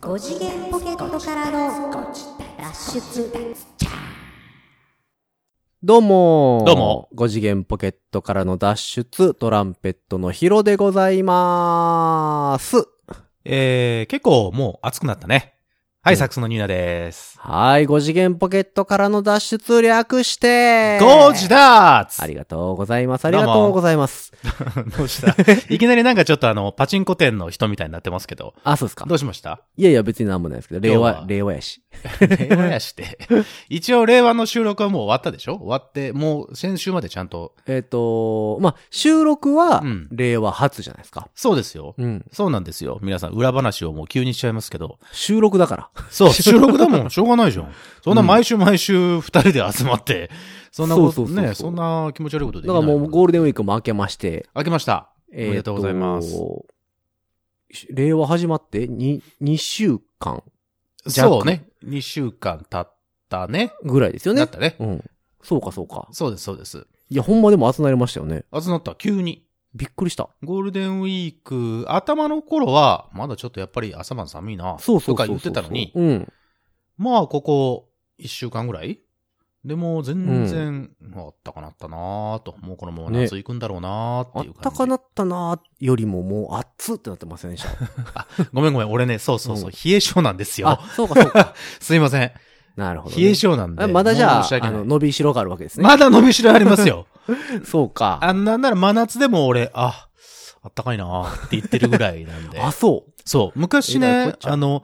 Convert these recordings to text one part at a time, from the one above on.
5次元ポケットからの脱出どうもどうも。5次元ポケットからの脱出、トランペットのヒロでございまーす。えー、結構もう暑くなったね。はい、うんサックスのニーナです。はい、5次元ポケットからの脱出略して、ゴージダーツありがとうございます。ありがとうございます。どうした？いきなりなんかちょっとあの、パチンコ店の人みたいになってますけど。あ、そうですかど。うしました？いやいや、別になんもないですけど、令和、令和やし。令和やして。一応令和の収録はもう終わったでしょ？終わって、もう先週までちゃんと。えっ、と、まあ、収録はうん、令和初じゃないですか。そうですよ。うん。そうなんですよ。皆さん、裏話をもう急にしちゃいますけど。収録だから。そう、収録だもん。しょうがないじゃん。そんな毎週毎週二人で集まって、そんなことそうそうそんな気持ち悪いことできだない。からもうゴールデンウィークも明けまして、開けました。えーおめでとうございます。令和始まって？2、2週間弱そうね。2週間経ったね。ぐらいですよね。だったね。うん。そうかそうか。そうです、そうです。いや、ほんまでも集まりましたよね。集まった、急に。びっくりした。ゴールデンウィーク、頭の頃は、まだちょっとやっぱり朝晩寒いな。そうそう。とか言ってたのに、うん。まあ、ここ、1週間ぐらいでも、全然、あったかなったなぁと。もうこのまま夏行くんだろうなぁってあいう感じ。ったかなったなーよりももう熱ってなってませんでした？ごめんごめん、俺ね、そうそうそう、うん冷え性なんですよあ。、そうかそうか。すいません。なるほど、ね。冷え性なんで。あまだじゃあ、あの、伸びしろがあるわけですね。まだ伸びしろありますよ。そうか。あんなんなら真夏でも俺、あ、あったかいなーって言ってるぐらいなんで。あ、そそう。昔ねあの、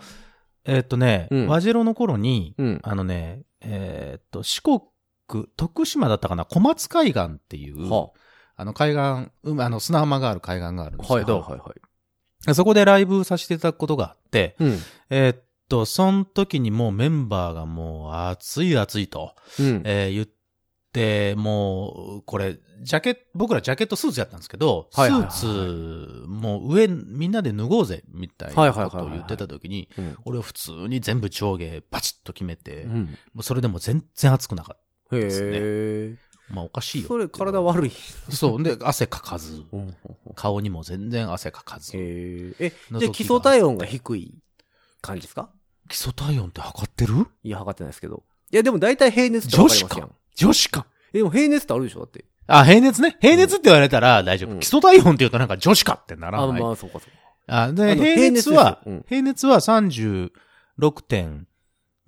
えーっとね、うん和白の頃に、う。うん。あのね、えーっと、四国、徳島だったかな、小松海岸っていう、はあの海岸、うんあの砂浜がある海岸があるんですはいけど、はいはいはい。そこでライブさせていただくことがあって、うん。えーっと、その時にもうメンバーがもう暑い暑いと、うん。えー言って、もう、これ、ジャケット、僕らジャケットスーツやったんですけど、スーツ、もう上、みんなで脱ごうぜ、みたいはいなはいはいはいことを言ってた時に、うん。俺は普通に全部上下バチッと決めて、もうん。うそれでも全然暑くなかっへですね。まあおかしいよ。それ体悪い。そう。で、汗かかず、うん顔にも全然汗かかず。へえ。え、の時がじゃあ基礎体温が低い感じですか？基礎体温って測ってる？いや、測ってないですけど。いや、でも大体平熱ってわかりますやん。女子か。え、でも平熱ってあるでしょだって。あ、平熱ね。平熱って言われたら大丈夫。うん基礎体温って言うとなんか女子かってならあ、ない。まあ、そうかそうか。あ、で、平熱は、平熱ですようん平熱は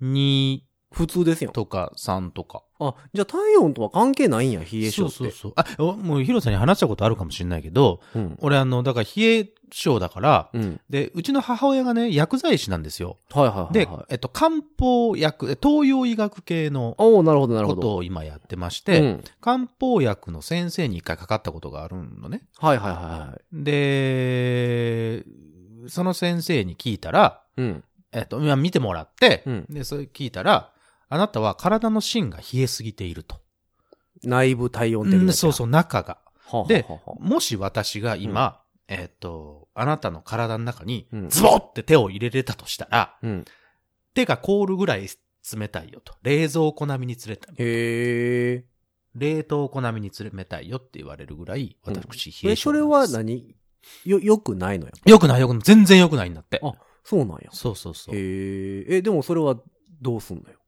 36.2普通ですよ。とか3とか。あ、じゃあ体温とは関係ないんや、冷え性って。そうそうそう。あ、おもうヒロさんに話したことあるかもしれないけど、うん。俺あの、だから冷え性だから、うん。で、うちの母親がね、薬剤師なんですよ。はいはいはい、ではい。、えっと、漢方薬、え東洋医学系のおおなるほどなるほど。ことを今やってまして、うん。漢方薬の先生に一回かかったことがあるのね。はいはいはいはい。で、その先生に聞いたら、うん。えっと、今見てもらって、うんで、それ聞いたら、あなたは体の芯が冷えすぎていると。内部体温的な。うんそうそう、中が。はあはあではあはあもし私が今、えっと、あなたの体の中にうん、ズボって手を入れれたとしたら、うん。手が凍るぐらい冷たいよと。冷蔵庫並みに冷たい。へえ。冷凍庫並みに冷たいよって言われるぐらい、うん私、冷ええ、それは何？よ、よくないのよ。よくないよくない。全然よくないんだって。あそうなんや。そうそうそう。へえ。え、でもそれはどうすんのよ？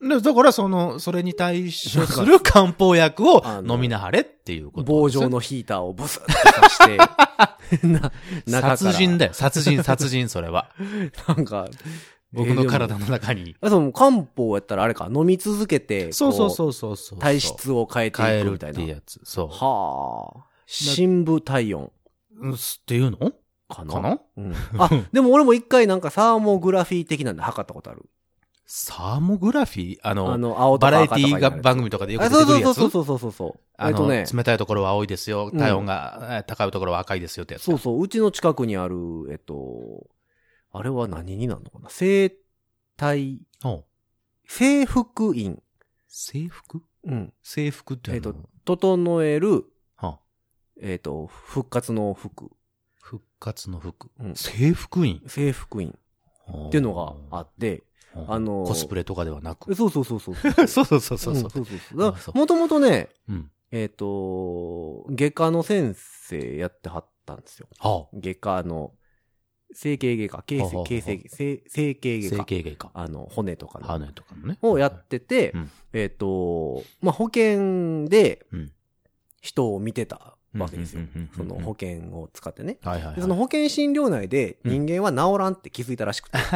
でだから、その、それに対処する漢方薬を飲みなはれっていうこと。棒状のヒーターをブスッと刺して、な、中から。殺人だよ。殺人、殺人、それは。なんか、僕の体の中に。あ、その漢方やったらあれか、飲み続けて、そうそうう。そうそうそう。体質を変えて変えるっいくみたいな。ていうやつ。そう。はあ。深部体温うんすっていうの？かなかな？うん。あ、でも俺も一回なんかサーモグラフィー的なんで測ったことある。サーモグラフィー？あの、あの、青とバラエティーが番組とかでよくあ出てくるやつ？そうそうそうそうそうそう。あの、えっとね、冷たいところは青いですよ。うん。体温がえー高いところは赤いですよってやつ。そうそう、うちの近くにある、えっと、あれは何になるのかな？生体、お制服院。制服？うん。制服ってえっと、整える、はえっと、復活の服。復活の服。うん。制服院？制服院。っていうのがあって、あのコスプレとかではなく。そうそうそうそう。そうそうそうそうそう。そうそうもともとね、うん。えっ、と、外科の先生やってはったんですよ。は外科の、整形外科、形成、形成、整整形外科。形外科。あの、骨とかの。羽とかもね。をやってて、うんえっ、と、まあ、保険でうん人を見てたわけですよ。その保険を使ってね。はいはい、はい。でその保険診療内で人間は治らんって気づいたらしくて。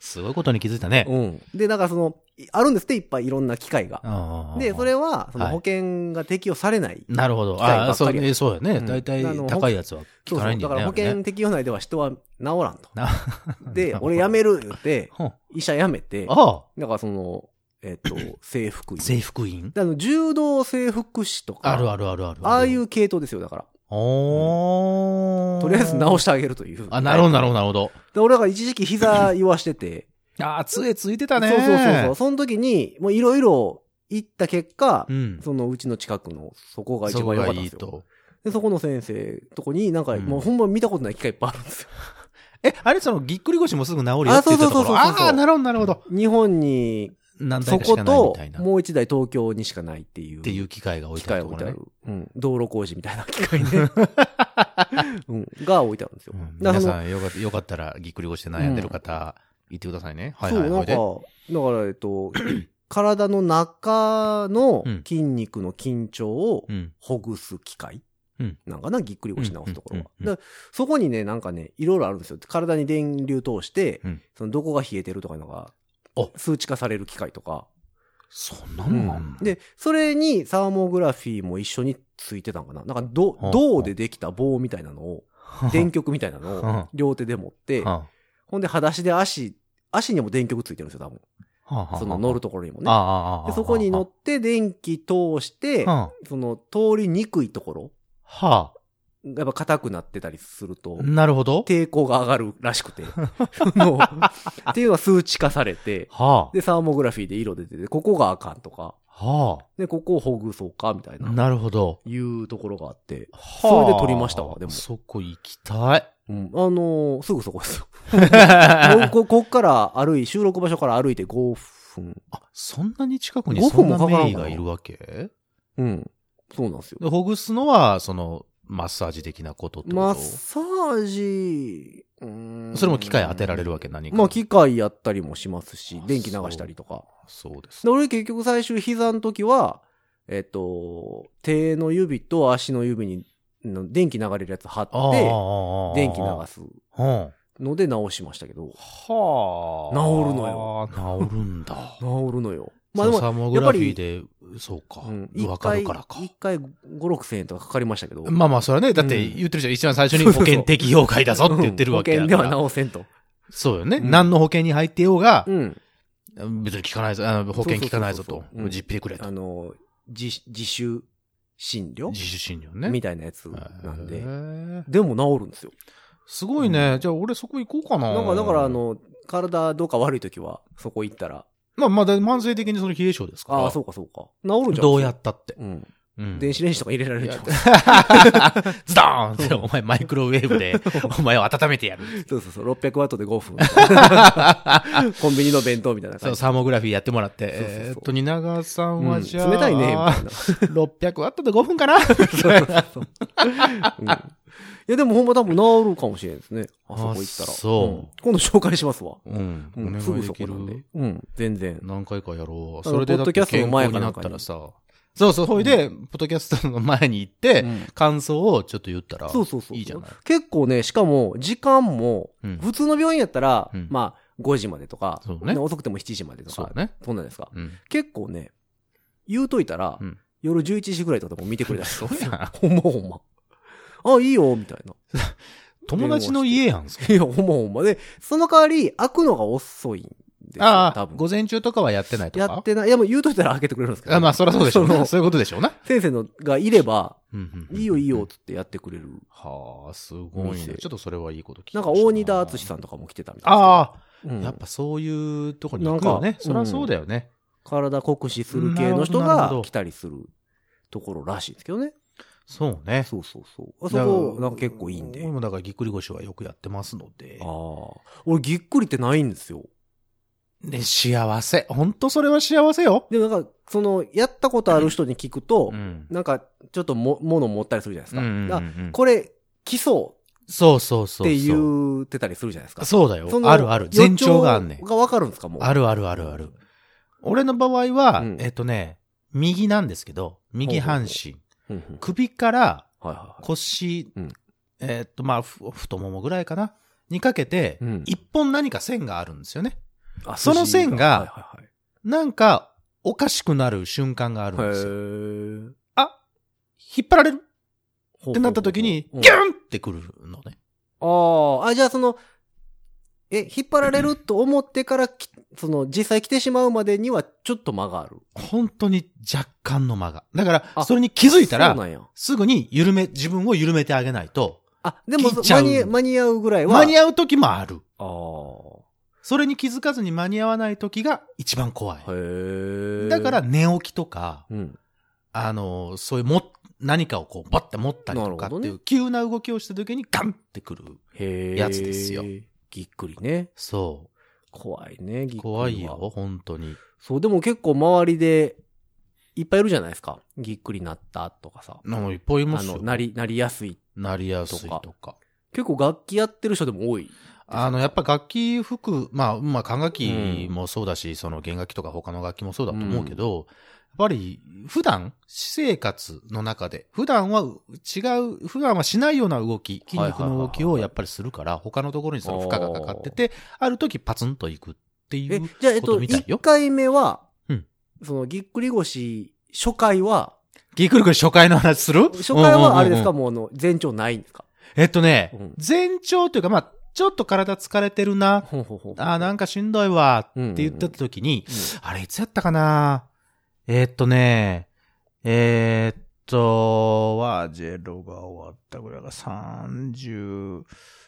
すごいことに気づいたね。うん。で、だからその、いあるんですって、いっぱいいろんな機械が。で、それは、そのはい保険が適用されない。なるほど。ああ、そうね、そうやね。うん大体高いやつは。効かないんだよね。だから保険適用内では人は治らんと。なで、俺辞める言って、医者辞めて、ああ、だからその、えっ、と、制服医。制服員？であの、柔道整復師とか、あるあるあるある。ああいう系統ですよ、だから。おー。とりあえず直してあげるという。あ、なるほど、なるほど、なるほど。で俺が一時期膝言わしてて、ああ、杖ついてたね。そうそうそうそう。その時に、もういろいろ行った結果、うん。そのうちの近くの、そこが一番良かったんですよ。いいと。で、そこの先生とこになんか、うんもうほんま見たことない機械いっぱいあるんですよ。え、あれその、ぎっくり腰もすぐ治るよって言ってたところ。あそうそうそうそうそうああ、なるほど、なるほど。日本に、そ何台かしかないことみたい、な。っもう一台東京にしかないっていう。ていう機械が置い機てあるね械置いてある。。うん。道路工事みたいな機械ね。うん。が置いてあるんですよ。うん皆さんよかった、よかったら、ぎっくり腰で悩んでる方、言ってくださいね。はいそう、はい。なんか、だから、えっと、体の中のうん筋肉の緊張をうん。ほぐす機械うんなんかな、ぎっくり腰直すところは。そこにね、なんかね、いろいろあるんですよ。体に電流通して、うんそのどこが冷えてるとかいうのがお、数値化される機械とか。そんなのあんの？で、それにサーモグラフィーも一緒についてたんかな。なんか、銅でできた棒みたいなのを、電極みたいなのはあ。を両手で持って、はほんで裸足で足、足にも電極ついてるんですよ、多分。その乗るところにもね。でそこに乗って電気通して、はその通りにくいところ、あ。はやっぱ硬くなってたりするとあ。、なるほど。抵抗が上がるらしくて。っていうのが数値化されて、はで、サーモグラフィーで色出てて、ここがあかんとか、あ。はで、ここをほぐそうか、みたいあ。な、なるほど。いうところがあって、そそれで撮りましたわでもそこ行きたい。うん、あのーすぐそこですよ。ここっから歩い、収録場所から歩いて5分。あ、そんなに近くに5そんな分もかからんかな名医がいるわけ？うん。そうなんですよ。でほぐすのは、その、マッサージ的なことってこと？マッサージ、それも機械当てられるわけ？何か。まあ、機械やったりもしますしあ、電気流したりとか。そうです。で、俺結局最終膝の時は、えっと、手の指と足の指にの電気流れるやつ貼って、電気流すうん。ので直しましたけど、はあ。治るのよ。治るんだ。治るのよ。ままあ、あでも、サーモグラフィーで、そうか。うん、わかるからか。一回5、6千円とかかかりましたけど。まあまあ、それはね、だってうん言ってるじゃん。一番最初に保険適用外だぞって言ってるわけやから。保険では治せんと。そうよね。うん何の保険に入ってようがう、ん。別に効かないぞ、あの保険効かないぞと実費でくれとあ。の、自、自主診療？自主診療ね。みたいなやつなんへで。ーでも治るんですよ。すごいね。じゃあ俺そこ行こうかな。なんか、だからあ、の、体どうか悪い時は、そこ行ったら、まあまだ慢性的にその冷え性ですから。ああ、そうかそうか。治るんじゃん。どうやったって。うん。うん電子レンジとか入れられるじゃん。ズドーンって、お前マイクロウェーブで、お前を温めてやる。そうそうそう、600ワットで5分。コンビニの弁当みたいなそう、感じ。サーモグラフィーやってもらって。そうそうそうえーっと、蜷川さんうんはじゃあ、冷たいね、みたいな。600ワットで5分かな？うんいや、でもほんま多分治るかもしれないですね。あそこ行ったら。あそうん今度紹介しますわ。うん。おうん、願すぐいでそこなんで。うん、全然。何回かやろう。それでだってポッドキャストの健康になったらさ。そうそう、ほいで、ポッドキャストの前に行って、うん感想をちょっと言ったら、そうそうそう。いいじゃない？結構ね、しかも、時間も、うん普通の病院やったら、うんまあ、5時までとか、そうね遅くても7時までとか、そうね。そんなんですか？うん。結構ね、言うといたら、うん夜11時ぐらいとかでも見てくれたりする ほんまほんま。あ、いいよ、みたいな。友達の家やん、それいや、ほんまほんま。で、その代わり、開くのが遅いんですよ、ああ、多分。午前中とかはやってないとか？やってない。いや、もう言うといたら開けてくれるんですけど。あまあ、そりゃそうでしょうね。そういうことでしょうな。先生のがいれば、うんうんいいよいいよ、つってやってくれる。はあ、すごいね。店ちょっとそれはいいこと聞きなんか、大仁田敦さんとかも来てたみたいですけどああ、うんやっぱそういうとこに行くよねなん。かそりゃそうだよね。体酷使する系の人が来たりするところらしいですけどね。そうね。そうそうそう。あそこ、なんか結構いいんで。俺もだからぎっくり腰はよくやってますのであ。あ。俺、ぎっくりってないんですよ。で、幸せ。ほんとそれは幸せよ。でもなんか、その、やったことある人に聞くと、ん。なんか、ちょっとも、物持ったりするじゃないですか。うんうんうんこれ、来そそうそうそうって言ってたりするじゃないですか。そうだよあるある。前兆があんねんがわかるんですかもう。あるあるあるある。俺の場合は、うんえっとね、右なんですけど、右半身。首から。腰、うんえっと、まあ、ふ太ももぐらいかな？にかけてうん、一本何か線があるんですよね。あその線がなんか、おかしくなる瞬間があるんはい。ですよ。あ引っ張られる？ってなった時に、うんギュンってくるのね。ああ、あ、じゃあその、え、引っ張られると思ってからき、その、実際来てしまうまでにはちょっと間がある。本当に若干の間が。だから、あそれに気づいたら。すぐに緩め、自分を緩めてあげないと、あ、でも間に、間に合うぐらいは。間に合う時もある。ああ。それに気づかずに間に合わない時が一番怖い。へえ。だから、寝起きとか、うん。あの、そういうも、何かをこう、バッて持ったりとかっていう、急な動きをした時にガンってくる。やつですよ。ぎっくりね。そ怖いね、ぎっくり。怖いよ、本当に。そう、でも結構周りで、いっぱいいるじゃないですか。ぎっくりなったとかさ。なんかいっぱいいますよ。なり、なりやすい。なりやすいととか。結構楽器やってる人でも多い。あの、やっぱ楽器服、まあ、まあ、管楽器もそうだし、その弦楽器とか他の楽器もそうだと思うけど、やっぱり、普段、私生活の中で、普段は違う、普段はしないような動き、筋肉の動きをやっぱりするから、他のところにその負荷がかかってて、ある時パツンといくっていえう、じゃあ、えっ、ことみたい1よ。回目は、うん。そのぎっくり腰、初回は、ぎっくり腰初回の話する？初回はあれですか、うんうん。うんもうあの、前兆ないんですか？えっとね、うん。前兆というか、まあ、ちょっと体疲れてるな、ほうほうほう。あーなんかしんどいわ、って言ってた時に、うん。あれ、いつやったかな？えーっとね、えーっと、ワジェロが終わったぐらいが30、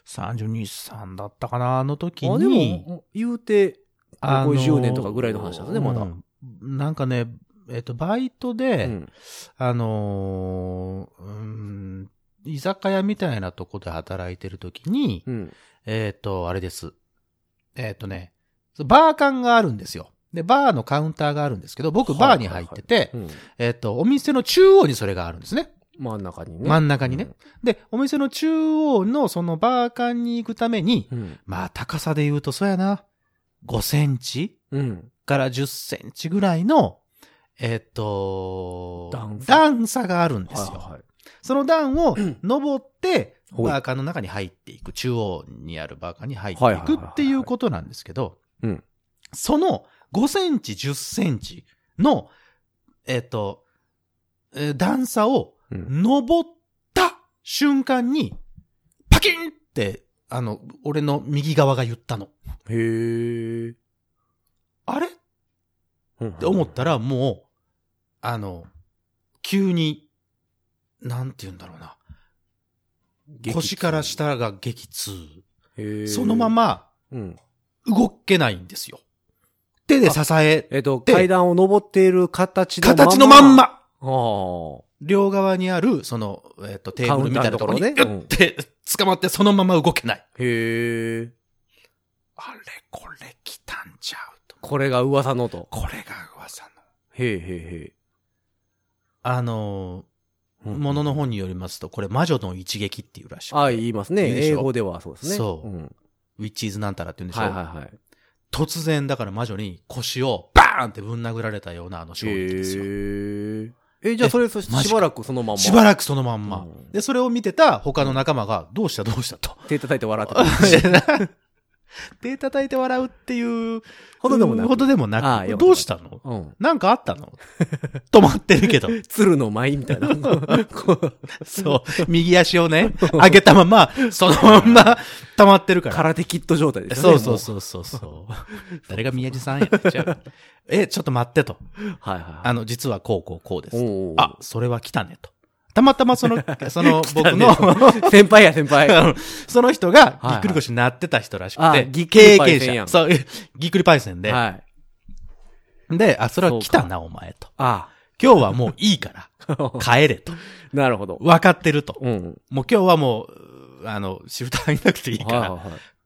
32、3だったかなあの時あ、でに、も、言うて、あのここ10年とかぐらいの話なんですねまだうんなんかね、えーっと、バイトうで、ん。あのーうん、居酒屋みたいなとこで働いてる時に、うん。えっ、と、あれです。えっ、とね、バー館があるんですよ。で、バーのカウンターがあるんですけど、僕はいバーに入ってて、うん。えっ、と、お店の中央にそれがあるんですね。真ん中にね。真ん中にね。で、お店の中央のそのバー館に行くために、うん。まあ高さで言うとそうやな、5センチうん。から10センチぐらいの、えっ、と段差があるんですよ。はいはい。その段を登って、ほいバーカーの中に入っていく、中央にあるバーカーに入ってはいくっていうことなんですけどうん、その5センチ、10センチの、えっ、と、えー段差をうん。登った瞬間に、パキンって、あの、俺の右側が言ったの。へえ。あれ？っって思ったら、もう、あの、急に、なんて言うんだろうな。腰から下が激痛。そのま、まうん。動けないんですよ。手で支え、えっと、で階段を登っている形のまま。形のまんま、ああ。両側にある、その、えっ、と、テーブルみたいなところに、ねギュッて捕まってそのまま動けない。へえ。あれ、これ来たんちゃうと。これが噂のと。これが噂の。へえへえあのへえ。ー、ものの本によりますと、これ魔女の一撃っていうらしくて。ああ、言いますね。英語ではそうですね。そううん。ウィッチーズなんたらって言うんでしょ、はいはいはい。突然、だから魔女に腰をバーンってぶん殴られたようなあの衝撃ですよ。へえ。え、じゃあそれ、そしマジかしばらくそのまんま。しばらくそのまんま。うんで、それを見てた他の仲間が、どうしたどうしたと。手叩いて笑ってた。手叩いて笑うっていうほどでもなく。ほどでもなくああよかったどうしたの？うん。なんかあったの？止まってるけど。鶴の舞みたいな。こうそう。右足をね、上げたまま、そのまんま溜まってるから。空手キット状態ですそうよね。そうそうそうそう。誰が宮地さんや？ってちゃう。え、ちょっと待ってと。もう。はいはい。あの、実はこうこうこうです。おうおうあ、それは来たねと。たまたまその、その僕の、先輩や先輩。その人がはいぎっくり腰になってた人らしくあて、経験者。そう、ぎっくりパイセンで。はい。で、あ、それは来たな、お前と。あ今日はもういいから、あ。帰れと。なるほど。分かってると。うん。もう今日はもう、あの、シフト入んなくていいか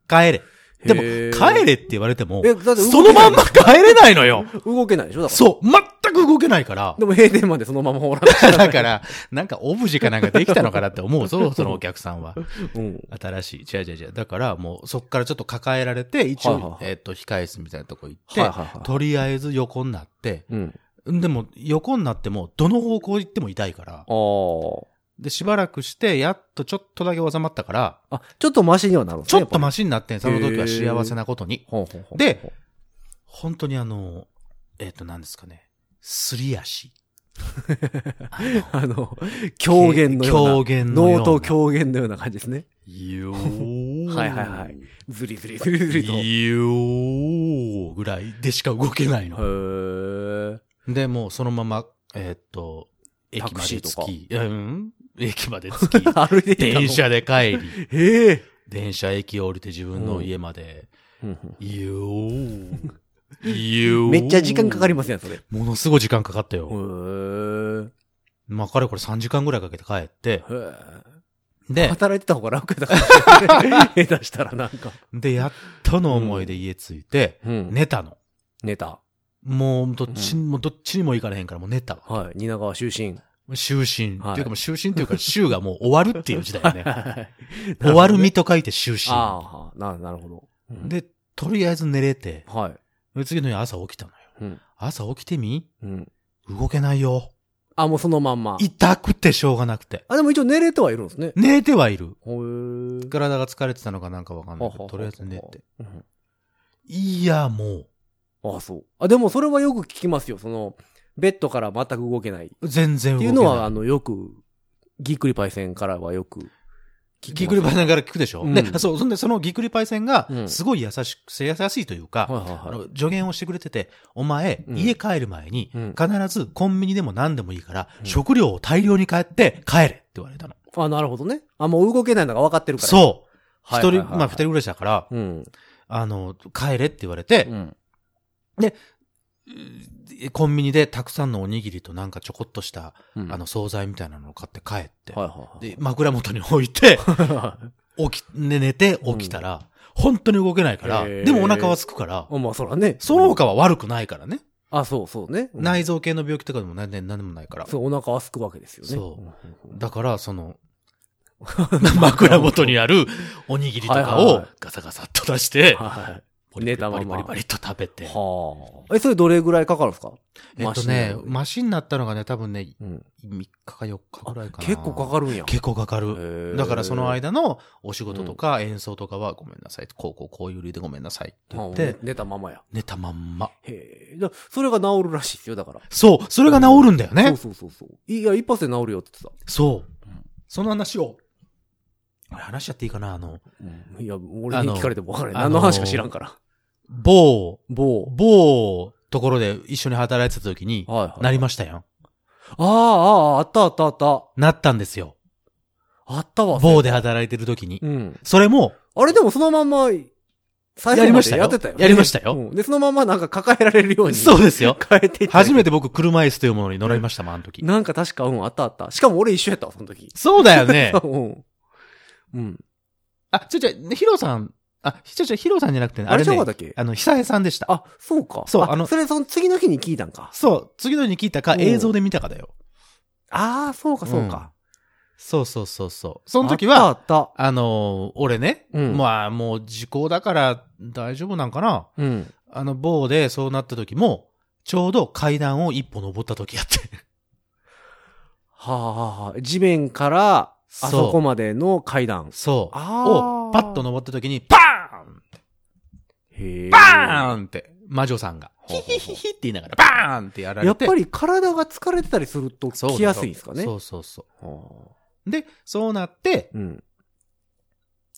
ら。帰れ。でも、帰れって言われても、え、だって動けないそのまんま帰れないのよ。動けないでしょ？だから。そう、全く動けないから。でも閉店までそのままおら だから、なんかオブジェかなんかできたのかなって思うぞ、そのお客さんは。うん。新しい。違う違う違う。だからもうそっからちょっと抱えられて、一応、はいはいはいえっ、と、控え室みたいなとこ行って、はいはいはい。とりあえず横になって、うん。でも横になっても、どの方向行っても痛いから。ああ。で、しばらくして、やっとちょっとだけ収まったから、あ、ちょっとマシにはなるんですね。ちょっとマシシになってん、その時は幸せなことに。ほうほうほうで、本当にあの、えっ、と、何ですかね。すり足。あの、狂言のような。狂言のような脳と狂言のような感じですね。よー。はいはいはい。ずりずりずりずりと。へよーぐらいでしか動けないの。ー。で、もうそのまま、えーっと、駅まで着き、うん駅まで着き、歩いて電。車で帰り、へえ。電車駅降りて自分の家まで、うんよー。よー。めっちゃ時間かかりますやん、それ。へものすごい時間かかったよ。ー。まあ、かれこれ3時間ぐらいかけて帰って、へーで、働いてた方が楽やったかもしれない。下手したらなんか。で、やっとの思いで家着いて、うん。寝たの。寝た。もう、どっちにも、どっちにも行かれへんから、もう寝たわ。はい。蜷川終身。就寝。はいっていうかもう就寝っていうか、週がもう終わるっていう時代よね。はい終わる身と書いて就寝。ああ、な、なるほど。うん、で、とりあえず寝れて、はい。で次の日朝起きたのよ。うん。朝起きてみうん。動けないよ。あ、もうそのまんま。痛くてしょうがなくて。あ、でも一応寝れてはいるんですね。寝れてはいる。体が疲れてたのかなんかわかんないけど、とりあえず寝て。うんいや、もああ、そう。あ、でもそれはよく聞きますよ。その、ベッドから全く動けない。全然動けない。ていうのは、あの、よく、ぎっくりパイセンからはよく聞きます。ギクリパイセンから聞くでしょ、うんで、そう、そんで、そのギクリパイセンがう、んすごい優しく、優しいというか、はいはいあはい。の助言をしてくれてて、お前、うん家帰る前に、うん必ずコンビニでも何でもいいから、うん食料を大量に買って帰れって言われたの。あ、なるほどね。あ、もう動けないのが分かってるから。そう。一はいはいはいはい人、まあ二人暮らしだから、うん。あの、帰れって言われてう、ん。コンビニでたくさんのおにぎりとなんかちょこっとした、うんあの、惣菜みたいなのを買って帰って、はいはいはい。で、枕元に置いて、あ、起き、ね、寝て起きたら、本当に動けないから、でもお腹は空くから、まあ、そらね。その他は悪くないからね。あ、そうそうね。うん内臓系の病気とかでも何でもないから。そう、お腹は空くわけですよね。そうだから、その、枕元にあるおにぎりとかをはいはいはいガサガサっと出して、はポリ寝たままバリバリバリっと食べい。て。はあ。え、それどれぐらいかかるんですか？えっとね、マシになったのがね、多分ね、うん。3日か4日ぐらいかな。結構かかるんや。結構かかる。だからその間のお仕事とか演奏とかはごめんなさい。こうこうこういう理由でごめんなさいって言っあて、寝たままや。寝たまんま。へえ。だそれが治るらしいですよ、だから。そう、それが治るんだよね。そうそうそうそう。いや、一発で治るよって言ってそううん。その話を、あれ話しちゃっていいかなあの、た。いや、俺に聞かれても分からない。あの何の話か知らんから。某、某。某ところで一緒に働いてた時に、はいはい。なりましたよ。ああ、ああ、あったあったあった。なったんですよ。あったわ。某で働いてる時に。うん。それも、あれでもそのまんま、最やりましたよやってたよ、ね。やりましたようんで、そのままなんか抱えられるように。そうですよ。変えていった。初めて僕車椅子というものに乗られましたもん、あの時。なんか確か、うん、あったあった。しかも俺一緒やったわ、その時。そうだよね。うん。うん。あ、ちょちょ、ねヒロさん、あ、ちょちょ、ヒロさんじゃなくてね、あれねあの、久江さんでした。あ、そうか。そうあのそれその次の日に聞いたんか。そう、次の日に聞いたかうん映像で見たかだよ。ああ、そうか、そうか。そうそうそうそう。その時は、あったあのー俺ね、うんまあもう時効だから大丈夫なんかな。た。うん。あの、某でそうなった時も、ちょうど階段を一歩登った時やって。はあ、はあはあ、地面から、あそこまでの階段。そう。あーを、パッと登った時に、パーンへえ。バーンって、魔女さんが、ヒヒヒヒって言いながら、バーンってやられて。やっぱり体が疲れてたりするとそう来やすいんですかね。そうそうそはう。で、そうなってあ、うん。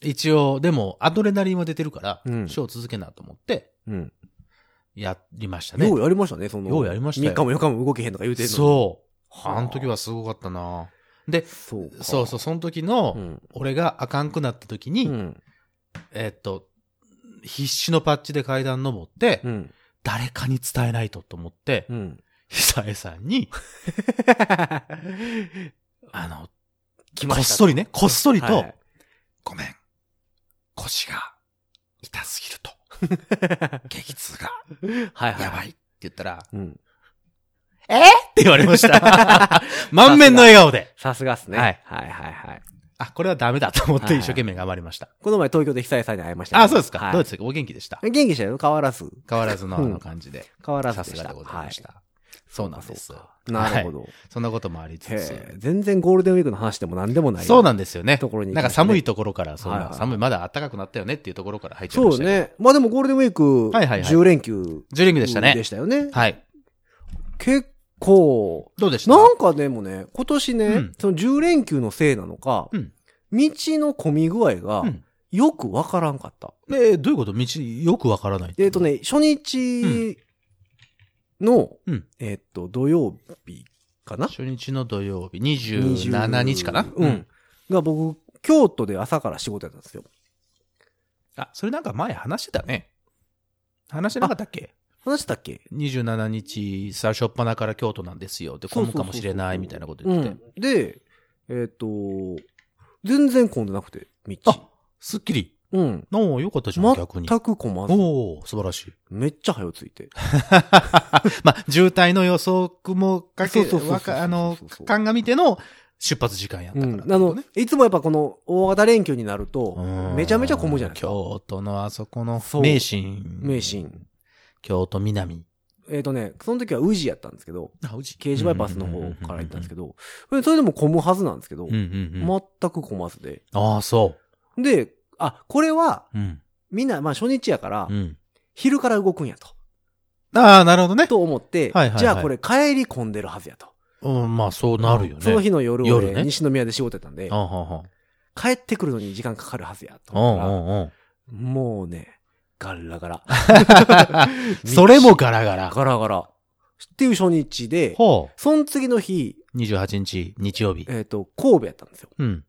一応、でも、アドレナリンは出てるから、うんショー続けなと思って、うん。やりましたね。ようやりましたね、その。ようやりましたよ3日も4日も動けへんとか言うてんのにそう。はああの時はすごかったなで、そうか。そうそう、その時の、うん。俺があかんくなった時に、うん。えっと、必死のパッチで階段登って、うん。誰かに伝えないとと思って、うん。久江さんに、あの、こっそりね、こっそりと、はいごめん、腰が痛すぎると。激痛が。やばいって言ったら、うん。え？ー、って言われました。満面の笑顔で。さすがっすね。はいはいはいはい。あ、これはダメだと思っはいて一生懸命頑張りました。この前東京で久々さんに会いましたね、あ、そうですか。はいどうですか？お元気でした？元気でしたよ。変わらず。変わらずのあうんの感じで。変わらずでした。さすがでございました。はいそうなんです。なるほど。そんなこともありつへつ。え全然ゴールデンウィークの話でも何でもない。そうなんですよね。ところに行きなんか寒いところから、そんな、はいはい寒い、まだ暖かくなったよねっていうところから入っちゃいましたけど。そうね。まあでもゴールデンウィーク、はいはいはい10連休10連休でしたねで。したよね。はい。結構、どうでした？なんかでもね、今年ね、うんその10連休のせいなのか、うん道の混み具合がうんよくわからんかった。えーどういうこと？道よくわからないえっ、と。ね、初日の、うんえっ、と、土曜日かな？初日の土曜日、27日かな？うん。。が僕、京都で朝から仕事やったんですよ。あ、それなんか前話してたね。話してなかったっけ？話したっけ ?27 日、最初っ端から京都なんですよ。で、混むかもしれないみたいなこと言ってて。うん。で、えっ、と、全然混んでなくて、道。あ、すっきり。うん。おおよかったじゃん、逆に。全く混まず、おお素晴らしい。めっちゃ早ついて。まあ、渋滞の予測もかけ、そうそうそうそうわかあの、鑑みての出発時間やったうから、ん。あの、いつもやっぱこの大型連休になるとう、んめちゃめちゃ混むじゃないですか。京都のあそこの名神。名神。京都南。えっ、とね、その時は宇治やったんですけど、あ、うち刑事バイパスの方から行ったんですけど。ど、それでも混むはずなんですけど、うんうんうん。全く混まずで。ああ、そで、あ、これは、う。うん。みんな、まあ初日やからう、ん。昼から動くんやと。ああ、なるほどね。と思って、はいはいはいじゃあこれ帰り混んでるはずやと。うん、まあ、そうなるよね。その日の夜俺、夜ね西宮で仕事やったんで帰ってくるのに時間かかるはずやとううんうん。もうね、ガラガラ。それもガラガラ。ガラガラ。っていう初日で、ほその次の日、う。28日、日曜日。えっ、と、神戸やったんですよ。うん。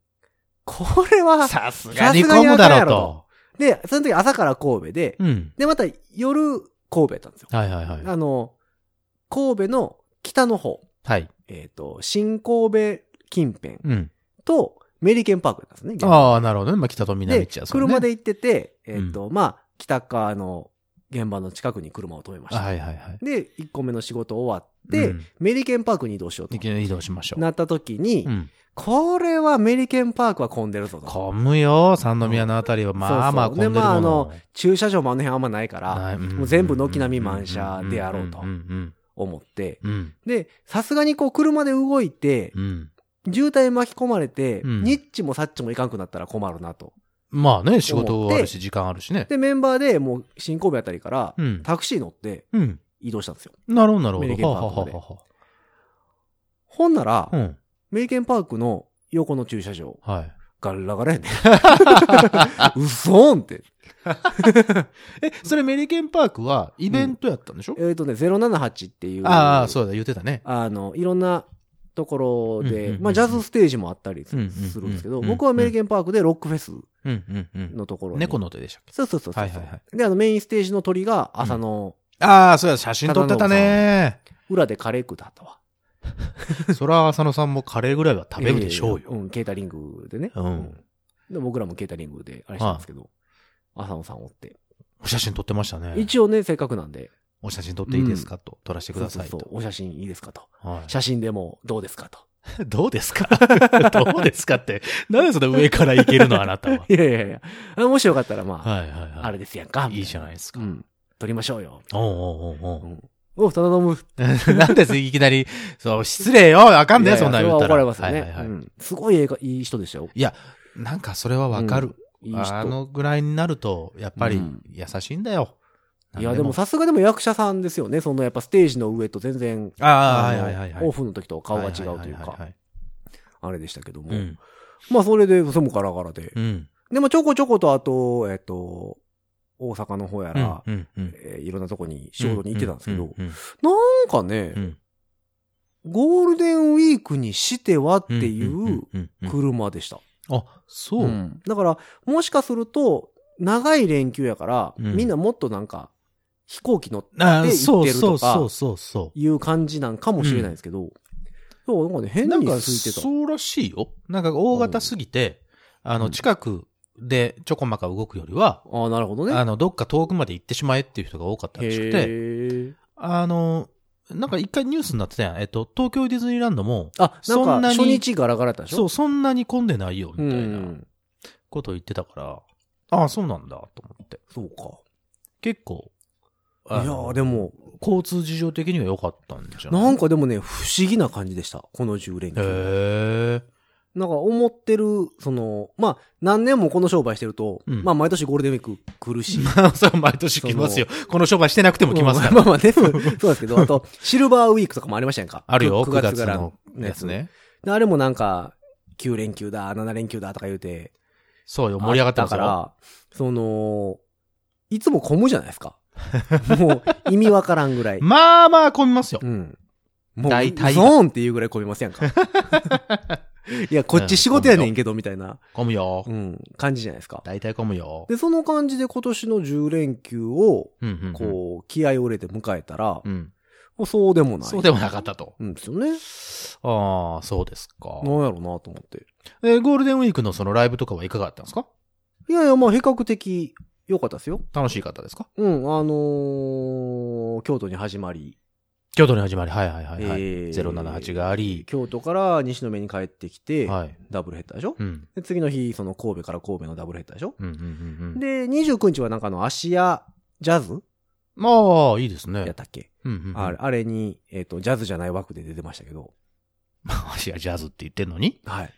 これは、さすがに混むだろうと。で、その時朝から神戸で、うん。で、また夜神戸やったんですよ。はいはいはい。あの、神戸の北の方、はい。えっ、と、新神戸近辺うん。とメリケンパークだったんですね。ああ、なるほどね。まあ、北と南でっちゃそうね車で行ってて、えっ、と、まあ、北側の現場の近くに車を止めました。はいはいはい。で、1個目の仕事終わって、うんメリケンパークに移動しようと移動しましょう。なった時に、うん。これはメリケンパークは混んでるぞと。混むよ、三宮のあたりは。まあまあ混んでるもで、まあ、あのの。、駐車場もあの辺あんまないから、もう全部軒並み満車であろうと思って。で、さすがにこう車で動いて、うん。渋滞巻き込まれて、うんニッチもサッチもいかんくなったら困るなと。まあね、仕事あるし、時間あるしね。で、メンバーでもう新神戸あたりからう、ん。タクシー乗ってうん。移動したんですよ。なるほど、なるほど。メリケンパークまではほんなら、はうん。メリケンパークの横の駐車場、はい。ガラガラやね。うそーんって。え、それメリケンパークはイベントやったんでしょ？えっ、とね、078っていう、ああ、そうだ、言ってたね。あの、いろんなところで、うんうんうんまあ、ジャズステージもあったりすうんうんうんするんですけど、うん僕はメリケンパークでロックフェスうんうんうん。のところに。猫の手でしたっけ？そうそうそうそう。はいはいはいで、あの、メインステージの鳥が朝のああ、そうや、写真撮ってたね。裏でカレー食うたったわ。そら、浅野さんもカレーぐらいは食べるでしょうよ。うん、ケータリングでね。うんで僕らもケータリングであれしたんですけど、浅野さんおって。お写真撮ってましたね。一応ね、せっかくなんで。お写真撮っていいですかと、撮らせてくださいとそうそう。そうお写真いいですかと。はい写真でもどうですかと。どうですか？どうですかって。なんでそんな上からいけるの？あなたは。いやいやいや。あもしよかったらまあ、はいはいはい。あれですやんか。いいじゃないですか。うん。撮りましょうよ。おうおうおうおうお、ただ飲む。なんでいきなり、そう、失礼よあかんねいやいやそんなん言ったら。怒られますよね。はいはいはいうんすごい映画、いい人でしたよ。いや、なんかそれはわかる。いい人。あのぐらいになると、やっぱりうん優しいんだよ。いや、でもさすがでも役者さんですよね。そのやっぱステージの上と全然、ああ、はいのはいはいはい。オフの時と顔が違うというか、はい。あれでしたけども。うん。まあそれで、それもガラガラで。うん。でもちょこちょことあと、えっと、大阪の方やら、いろんなとこに仕事に行ってたんですけど、うん。なんかね、うん。ゴールデンウィークにしてはっていう。車でした。あ、そうう。んだから、もしかすると、長い連休やから、うんみんなもっとなんか、飛行機乗ってあでそうそう行ってるとかいう感じなんかもしれないですけど、そう、なんかね、う。変になんか、空いてた。そうらしいよ。なんか大型すぎて、あの、うん近くでちょこまか動くよりは、ああ、なるほどね。あの、どっか遠くまで行ってしまえっていう人が多かったらしくて。あの、なんか一回ニュースになってたやん。えっと、東京ディズニーランドも、あ、そんなに初日ガラガラだったでしょ？そう、そんなに混んでないよ、みう。たいなんことを言ってたから、ああ、そうなんだ、と思って。そうか。結構、いやあのーでも、交通事情的には良かったんじゃない？なんかでもね、不思議な感じでした。この10連休。へえ。なんか思ってる、その、まあ、何年もこの商売してると、うんまあ毎年ゴールデンウィーク来るし。それは毎年来ますよ。この商売してなくても来ますから。まあまあね、そうそうですけど、あと、シルバーウィークとかもありましたやんか。あるよ、9 9月からのやつ。ね。であれもなんか、9連休だ、7連休だとか言うて。そうよ、盛り上がってますよ。だから、その、いつも混むじゃないですか。もう、意味わからんぐらい。まあまあ混みますよう。ん。もう、大体ゾーンっていうぐらい混みませんか。いや、こっち仕事やねんけど、みたいな、混むよう。ん、感じじゃないですか。大体混むよ。で、その感じで今年の10連休を、うんうんうん。こう、気合を入れて迎えたら、うん。そうでもない。そうでもなかったと。うんですよね。ああ、そうですか。なんやろうなと思って。え、ゴールデンウィークのそのライブとかはいかがだったんですか？いやいや、まあ比較的良かったですよ。楽しい方ですか？うん、あのー京都に始まり、京都に始まり、はいはいはいはい。えー078があり、京都から西宮に帰ってきて、はい。ダブルヘッダーでしょ、うん。で、次の日、その神戸から神戸のダブルヘッダーでしょ、うんうんうんうん。で、29日はなんかあの、芦屋ジャズ？まあ、いいですね。やったっけ、うんうんうん。あれあれに、えっ、と、ジャズじゃない枠で出てましたけど、いや、ジャズって言ってんのに？はい。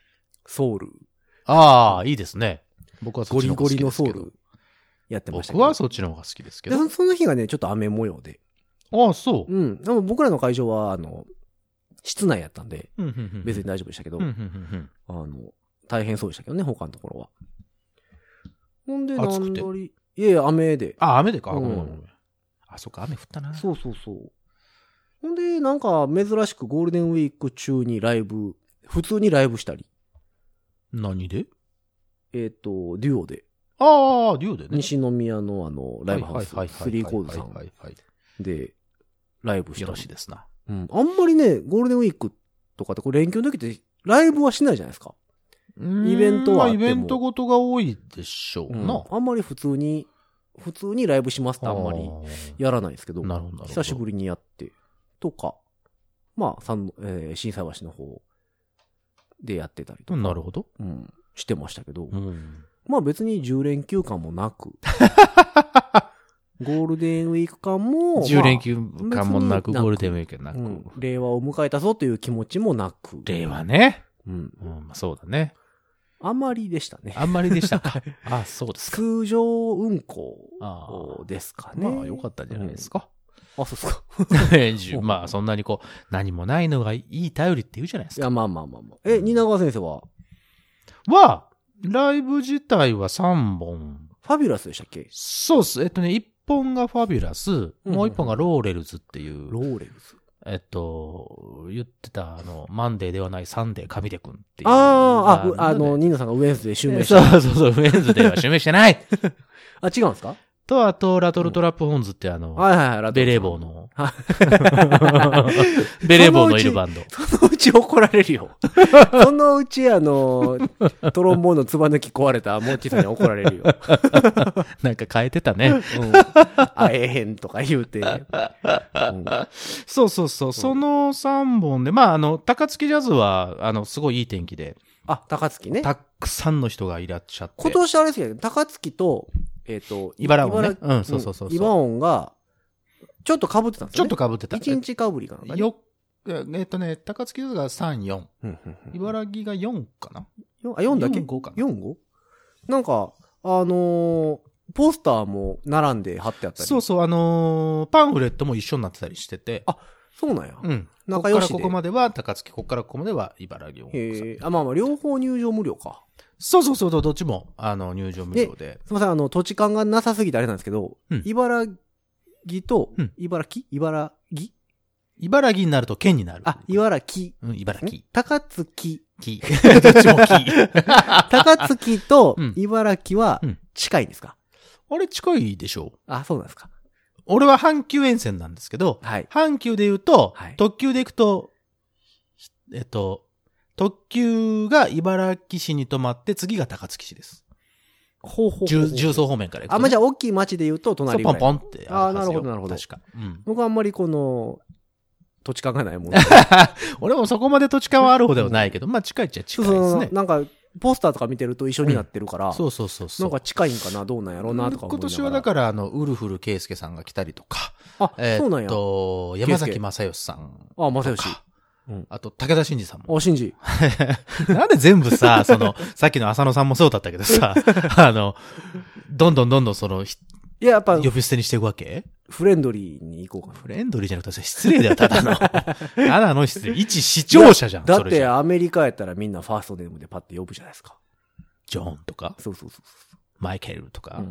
ソウル、ああ、いいですね。僕はそっちの方がゴリゴリ好きですけどのソウルやってましたけど。僕はそっちの方が好きですけど。でそその日がね、ちょっと雨模様で。ああ、そう。うん。でも僕らの会場は、あの、室内やったんで、別に大丈夫でしたけど、あの、大変そうでしたけどね、他のところは。ほんで、なんだり、いやいや、雨で。あ、雨でか？うんあ、そっか、雨降ったな。そうそうそう。ほんで、なんか、珍しくゴールデンウィーク中にライブ、普通にライブしたり、何で？えっ、と、デュオで、ああ、デュオでね。西宮のあの、ライブハウス、スリーコーズさんで、ライブしたしいですな。うん。あんまりね、ゴールデンウィークとかって、これ連休の時って、ライブはしないじゃないですか。イベントはイベントごとが多いでしょううんな。あんまり普通に、普通にライブしますってあんまりやらないですけど、なるほどなるほど久しぶりにやって、とか、まあ、三えー、震災橋の方でやってたりとか、なるほど。うん、してましたけど、うん。まあ別に10連休間も なく、ゴールデンウィーク間も、10連休間もなく、ゴールデンウィークなく。まあうん令和を迎えたぞという気持ちもなく、令和ね。うん、うん、まあそうだね。あまりでしたね。あんまりでしたか？あ、そうですか。通常運行あですかね。まあ、よかったんじゃないですか？うん。あ、そうですか。まあ、そんなにこう、何もないのがいい頼りって言うじゃないですか。いや、まあまあまあまあ。え、蜷川先生は、は、ライブ自体は3本。ファビュラスでしたっけ？そうっす。えっとね、1本がファビュラス、うんもう1本がローレルズっていう、ローレルズ。えっと、言ってた、あの、マンデーではないサンデー神出くんっていう。あーあ、あの、ねニーナさんがウェンズで襲名しそうた。そうそう、フレンズでは示してない あ、違うんですか？と、あと、ラトルトラップホーンズってあの、はいはいはいベ。レー帽のは、ベレー帽のいるバンド。そのうち怒られるよ。そのうち、あの、トロンボーンのつば抜き壊れたモッチーさんに怒られるよ。なんか変えてたね。うん。会えへんとか言うて。うんそうそうそう。その3本で、まあ、あの、高槻ジャズは、あの、すごいいい天気で、あ、高槻ね。たくさんの人がいらっしゃって。今年あれですけど、高槻と、えっ、と、茨城ね茨うんそうそうそう茨音が、ちょっと被ってたんですちょよ、ね。っと被ってた。一日被りかなんかね。よ、えっとね、高槻が3、4。うんうんうん茨城が4かな？よあ、4だけ？4 5かな ?4?5? なんか、あのーポスターも並んで貼ってあったり。そうそう、あのーパンフレットも一緒になってたりしてて。あそうなんや。うん。仲良しでここからここまでは高槻、ここからここまでは茨城を。へえ。あ、まあまあ、両方入場無料か。そうそうそう、どっちも、あの、入場無料で。すみません、あの、土地勘がなさすぎてあれなんですけど、うん茨城と、うん茨城？茨城？茨城になると県になる。あ、茨城。うん、茨城。高槻。木。どっちも木。高槻とうん茨城はうん近いんですか、あれ近いでしょあ、そうなんですか。俺は阪急沿線なんですけど、はい。阪急で言うと、はい特急で行くと、えっと、特急が茨城市に止まって、次が高槻市です。ほうほうほう重重曹方面から行くと、あ、ね。まあ、じゃあ、大きい町で言うと、そう隣ぐらい。ポンポンってああーなるほどなるほど確か。うん。僕はあんまりこの、土地勘がないもんで。俺もそこまで土地勘はある方ではないけど、まあ近いっちゃ近そういですね。そうなんか、ポスターとか見てると一緒になってるから、そうそうそうそう。なんか近いんかな、どうなんやろうな、とか。今年はだから、あの、ウルフル圭介さんが来たりとか、あ、えそうなんや。と、山崎正義さん。あ、正義。うんあと、武田真治さんも。お、シンジ。なんで全部さ、その、さっきの浅野さんもそうだったけどさ、あの、どんどんどんどんその、ひいや、やっぱ、呼び捨てにしていくわけ？フレンドリーに行こうかフレンドリーじゃなくて、失礼だよ、ただの。ただの失礼。一視聴者じゃん、な。だって、アメリカやったらみんなファーストネームでパッて呼ぶじゃないですか。ジョーンとか、そうそうそうマイケルとか、そ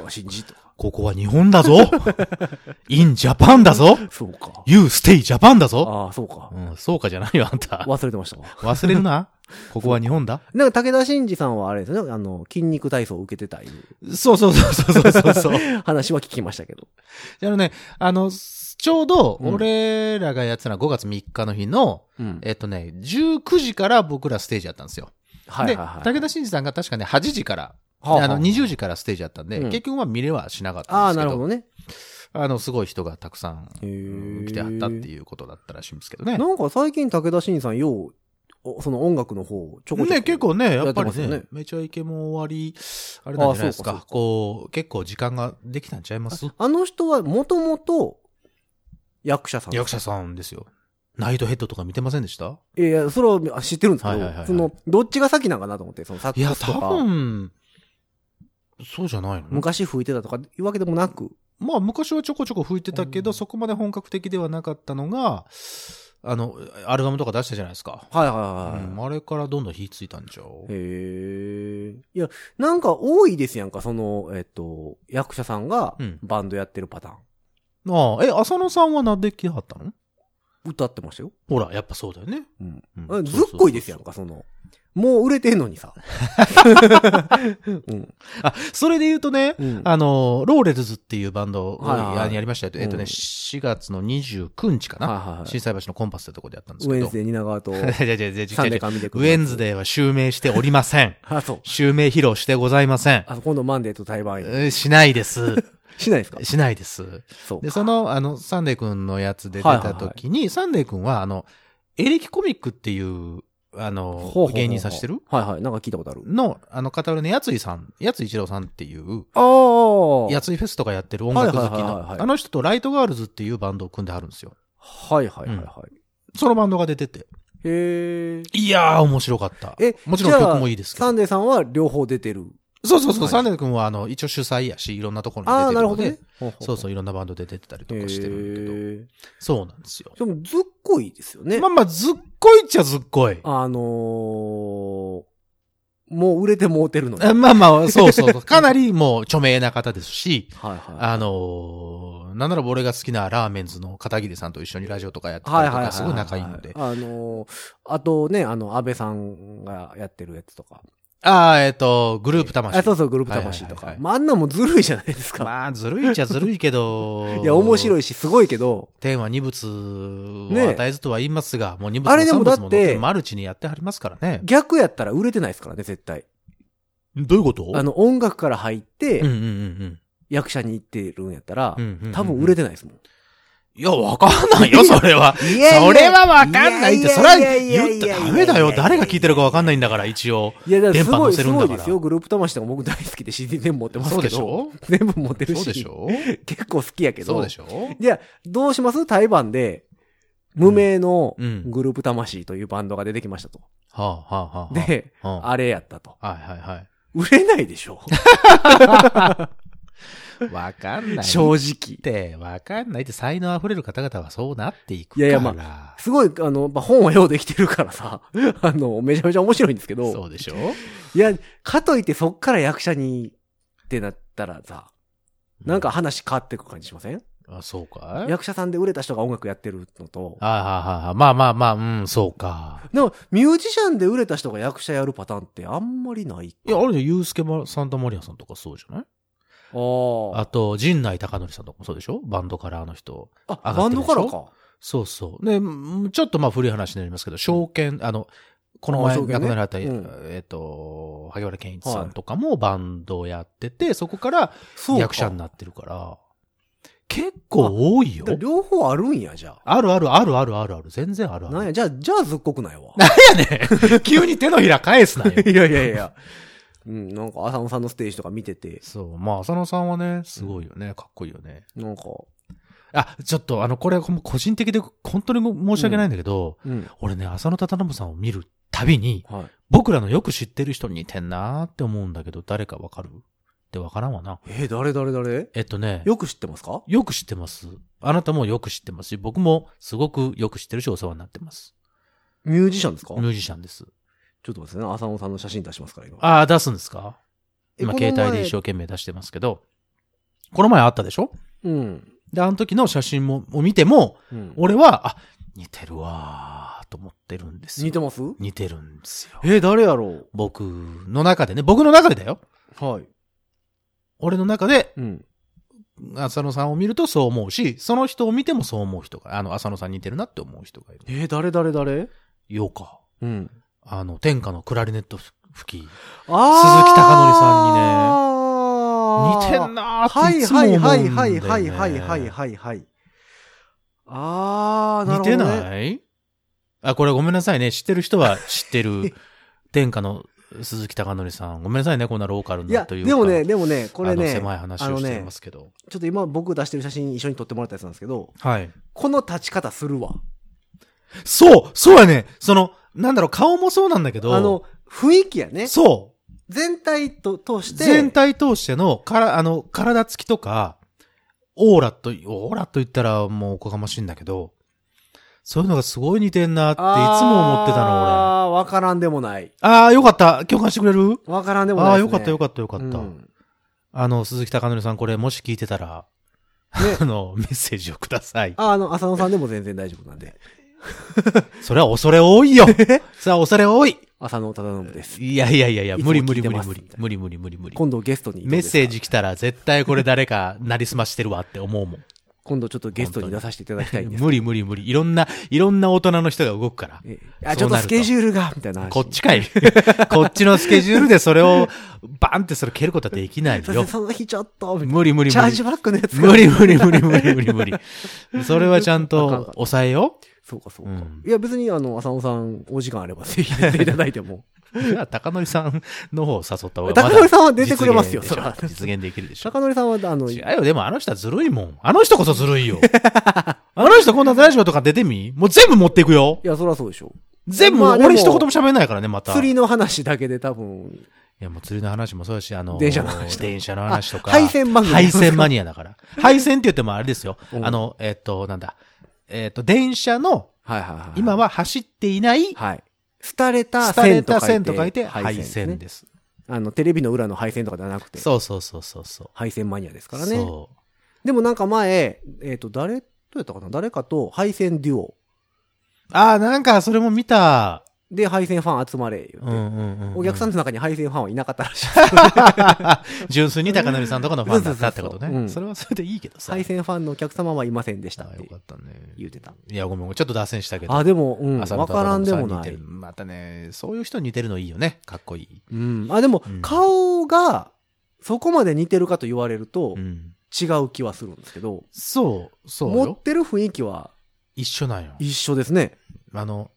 う。うん。シンジとか。ここは日本だぞ !in Japan だぞそうか。!you stay Japan だぞああ、そうか。うん、そうかじゃないよ、あんた。忘れてましたわ。忘れるな。ここは日本だ？なんか武田真治さんはあれですよね、あの、筋肉体操を受けてたいうそうそうそうそうそうそう。話は聞きましたけど。あのね、あの、ちょうど、うん俺らがやってたのは5月3日の日の、うん。えっとね、19時から僕らステージやったんですよ。はいはいはい。で、武田真治さんが確かね、8時から、はあはあであの、20時からステージやったんで、うん結局は見れはしなかったああ、んですけど。なるほどね。あの、すごい人がたくさん来てはったっていうことだったらしいんですけどね。なんか最近武田真治さんよう、おその音楽の方、ちょこちょこ。ね、結構ね、やっぱりねね。めちゃイケも終わり、あれなんじゃないですか。あそうか。かこう、結構時間ができたんちゃいます？あの人はもともと役者さん。役者さんですよ。ナイトヘッドとか見てませんでした？いやいや、それは知ってるんですけど、はいはいはいはい。その、どっちが先なんかなと思って、そのサッいや、多分、そうじゃないの昔吹いてたとかいうわけでもなく、まあ、昔はちょこちょこ吹いてたけど、うん。そこまで本格的ではなかったのが、あの、アルバムとか出したじゃないですか。はいはいはい。うんあれからどんどん火ついたんちゃう？へえ。いや、なんか多いですやんか、その、えっと、役者さんがうんバンドやってるパターン。ああ、え、浅野さんはなんで来はったの？歌ってましたよ。ほら、やっぱそうだよね。うん。うんずっこいですやんか、その。もう売れてんのにさ。うん。あ、それで言うとね、うんあの、ローレルズっていうバンドをはいはいはいややりましたよ。えっとね、うん4月の29日かな。はいはいはい心斎橋のコンパスってとこでやったんですけど。ウェンズデー、蜷川と、いやいやいやいやサンデー違う違うカミデウェンズデーは襲名しておりません。あ、そう。襲名披露してございません。あ、今度マンデーと対バしないです。しないですか？しないです。そう。で、その、あの、サンデー君のやつで出た時に、サンデー君は、あの、エレキコミックっていう、あの芸人さんしてる？はいはい。なんか聞いたことある。の、あの、片割れのやついさん、やつい一郎さんっていう、ああ。やついフェスとかやってる音楽好きの、いあの人とライトガールズっていうバンドを組んではるんですよ。はいはいはいはい。そのバンドが出てて。へえ。いやー、面白かった。え、もちろん曲もいいですけどサンデーさんは両方出てる。そうそうそう、はいサンデー君は、あの、一応主催やし、いろんなところああ、に出てるので、なるほどね。そうそう、いろんなバンドで出てたりとかしてるけど。そうなんですよ。でも、ずっこいですよね。まあまあ、ずっこいっちゃずっこい。あのー、もう売れてもうてるのまあまあ、そうそうそう。かなりもう著名な方ですし、はいはい。あのーなんなら俺が好きなラーメンズの片桐さんと一緒にラジオとかやってたりとか。すごい仲いいので。あのー、あとね、あの、安倍さんがやってるやつとか。ああ、えっ、と、グループ魂。あ、そうそう、グループ魂とはいはいはい。はいかまあ、あんなんもずるいじゃないですか。まあ、ずるいっちゃずるいけど。いや、面白い。いし、すごいけど、天は二物をね与えずとは言いますが、もう二物あれでもも三物もだって乗ってマルチにやってはりますからね。逆やったら売れてないですからね、絶対。どういうこと？あの、音楽から入ってうん、うんうん役者に行ってるんやったらうんうんうんうん。多分売れてないですもん。いや、わかんないよ、それは。いやいやそれはわかんないって、それは言ったらダメだよ。誰が聞いてるかわかんないんだから、一応。いや、だからすごい、すですよ。グループ魂とか僕大好きで CD 全部持ってますそうけど。でしょ？全部持ってるし。そうでしょ？結構好きやけど。そうでしょ？じゃあ、どうします？対バンで、無名のうんグループ魂というバンドが出てきましたと。はあ、はあ、はあ。で、はあ、あれやったと。はいはいはい。売れないでしょ？わかんない。正っ直。て、わかんないって、才能溢れる方々はそうなっていくから。いやいやますごい、あの、まあ、本はようできてるからさ、あの、めちゃめちゃ面白いんですけど、そうでしょ？いや、かといってそっから役者にってなったらさ、なんか話変わってく感じしません？あ、そうかい？役者さんで売れた人が音楽やってるのと、あはははまあまあまあ、うん、そうか。でも、ミュージシャンで売れた人が役者やるパターンってあんまりないいや、あれで、ユースケマサンタマリアさんとかそうじゃない？ああと、陣内孝則さんとかもそうでしょ？バンドからあの人。あ。バンがってるでしょ？ドか。そうそう。で、うんちょっとまあ古い話になりますけど、証券、あの、この前亡くなられた、うんえっ、と、と、萩原健一さんとかもバンドをやってて、そこから役者になってるから、結構多いよ両方あるんや、じゃあ。あるあるあるあるあるある。全然あるある。なんや、じゃあ、じゃあずっこくないわ。やね 急に手のひら返すなよ。いやいやいや。うん、なんか、浅野さんのステージとか見てて、そう。まあ、浅野さんはね、すごいよね。かっこいいよね。なんか、あ、ちょっと、あの、これ、個人的で、本当に申し訳ないんだけど、うん。俺ね、浅野忠信さんを見るたびに、はい。僕らのよく知ってる人に似てんなーって思うんだけど、誰かわかる？ってわからんわな。えー誰誰誰？えっとね、よく知ってますか？よく知ってます。あなたもよく知ってますし、僕もすごくよく知ってるし、お世話になってます。ミュージシャンですか？ミュージシャンです。ちょっと待ってね、浅野さんの写真出しますから、今。ああ、出すんですか？今、携帯で一生懸命出してますけど、この前あったでしょ？うん。で、あの時の写真も、を見ても、うん、俺は、あ、似てるわーと思ってるんですよ。似てます？似てるんですよ。えー誰やろ僕の中でね、僕の中でだよ。うはい。俺の中で、うん。浅野さんを見るとそう思うし、その人を見てもそう思う人が、あの、浅野さん似てるなって思う人がいる。えー誰誰誰？ようか。うん。あの、天下のクラリネット吹き。あ鈴木貴則さんにねね似てんなーっはいていつも思はいうんだよ、ね。はいはいはいはいはいはいはい。あー、なる似ほど、ね。てない？あ、これごめんなさいね。知ってる人は知ってる。天下の鈴木貴則さん。ごめんなさいね。こんなローカルいや、なというか。でもね、でもね、これね、狭い話をしていねますけど。ちょっと今僕出してる写真一緒に撮ってもらったやつなんですけど、はい。この立ち方するわ。そうそうやね。その、なんだろう、顔もそうなんだけど。あの、雰囲気やね。そう。全体と通して、全体通しての、から、あの、体つきとか、オーラと、オーラと言ったらもうおこがましいんだけど、そういうのがすごい似てんなっていつも思ってたの、俺。あー、わからんでもない。ああ、よかった。共感してくれる？わからんでもないああ、です、ね。よかったよかったよかった。うんあの、鈴木貴則さん、これもし聞いてたら、あの、メッセージをください。あ、あの、浅野さんでも全然大丈夫なんで。それは恐れ多いよそれは恐れ多い浅野忠信です。いやいやいやいや、無理無理無理無理。無理無理無理無理。今度ゲストに。メッセージ来たら絶対これ誰かなりすましてるわって思うもん。か。今度ちょっとゲストに出させていただきたいんです。無理無理無理。いろんな、いろんな大人の人が動くから。えあ、ちょっとスケジュールが、みたいな話。こっちかい。こっちのスケジュールでそれを、バンってそれ蹴ることはできないよ その日ちょっと、無理無理無理チャージ。バックのやつが無理無理無理無理無理無理。それはちゃんと抑えよそうかそうか。うんいや別にあの、浅野さん、お時間あればぜひ出ていただいても。う。じゃあ、高則さんの方を誘った方が高則さんは出てくれますよ実現でしょそら実現できるでしょ。高則さんは、あの、違うよ。でもあの人はずるいもん。あの人こそずるいよ。あの人こんなラジオとか出てみ？もう全部持っていくよ。いや、そりゃそうでしょ。全部、まあ俺一言も喋んないからね、また。釣りの話だけで多分、いや、もう釣りの話もそうだし、あの、電車の話とか電車の話とか。あ配線番組配線マニアだから。配線って言ってもあれですよ。うんあの、えっと、なんだ？えっと、電車の、はいはいはい。今は走っていない、はい。廃れた廃れ線と書いて。た線と書いて、配。線です。あの、テレビの裏の配線とかではなくて、そうそうそうそうそう。配線マニアですからね。そでもなんか前、えっ、と、誰、どうやったかな？誰かと配線デュオう。ああ、なんか、それも見た。で配線ファン集まれ言うて、うんうんうんうん。お客さんの中に配線ファンはいなかったらしい。純粋に高則さんとかのファンだったってことね。そうそうそううんそれはそれでいいけどさ。配線ファンのお客様はいませんでしたよかったね。言うてた。いや、ごめん、ちょっと脱線したけど。あ、でも、うん、わからんでもない。またね、そういう人に似てるのいいよね。かっこいい。うん。あ、でも、うん顔が、そこまで似てるかと言われるとう、ん。違う気はするんですけど、そう、そう持っよ。てる雰囲気は一緒なんよ。一緒ですね。あの、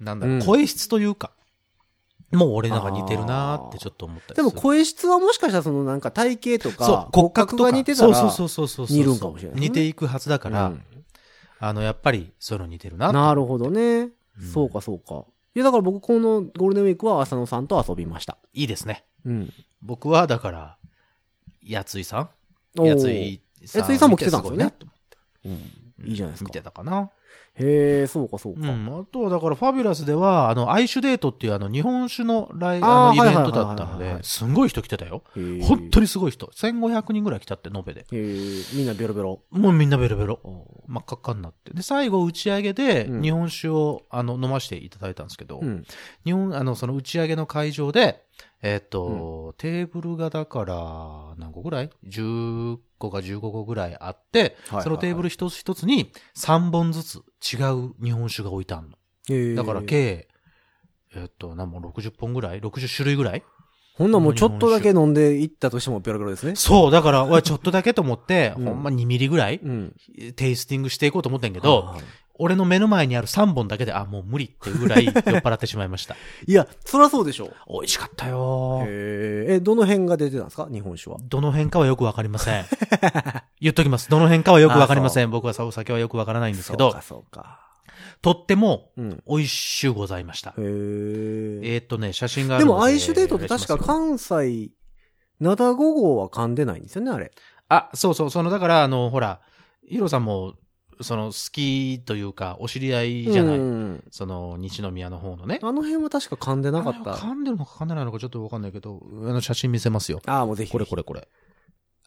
なんだろう、うん声質というか、もう俺なんか似てるなーってちょっと思ったりですもる声質はもしかしたらそのなんか体型とか、そう、骨格が似てたら、そうそうそうそうそう。似るんかもしれないね似ていくはずだから、うんあの、やっぱりそういうの似てるなってなるほどね。うんそうかそうか。いやだから僕このゴールデンウィークは浅野さんと遊びました。いいですね。うん。僕はだから、やついさん？やついさん。やついさんも来てたんですよね見てごいなとうん。いいじゃないですか。見てたかな。へえ、そうかそうか。うん。あとはだから、ファビュラスでは、あの、アイシュデートっていうあの、日本酒のライあの、イベントだったのはいで、すんごい人来てたよ。本当にすごい人。1500人ぐらい来たって、延べで。みんなベロベロ。もうみんなベロベロ。お真っ赤っかになって。で、最後打ち上げで、うん日本酒を、あの、飲ませていただいたんですけど、うん。日本、あの、その打ち上げの会場で、えっと、テーブルがだから、何個ぐらい ?10 個か15個ぐらいあって、はいはいはいそのテーブル一つ一つに3本ずつ違う日本酒が置いてあるの。へえ。だから、計、えっと、なんも60本ぐらい ?60 種類ぐらい？ほんならもうちょっとだけ飲んでいったとしてもペロペロですね。そう、だから、俺ちょっとだけと思って、うんほんま2ミリぐらい、うん。テイスティングしていこうと思ったんやけど、はい俺の目の前にある3本だけで、あ、もう無理っていうぐらい酔っ払ってしまいました。いや、そらそうでしょう。美味しかったよへーえ、どの辺が出てたんですか？日本酒は。どの辺かはよくわかりません。言っときます。どの辺かはよくわかりません。僕はさお酒はよくわからないんですけどそうか、、そうか。とってもうん。美味しゅうございました。へーえーっとね、写真がでも、アイシュデートって確か関西、灘5号は噛んでないんですよね、あれ。あ、そうそう、その、だから、あの、ほら、ヒロさんも、その、好きというか、お知り合いじゃない。うんその、西宮の方のね。あの辺は確か噛んでなかった。噛んでるのか噛んでないのかちょっとわかんないけど、あの写真見せますよ。ああ、もうぜひ。これこれこれ。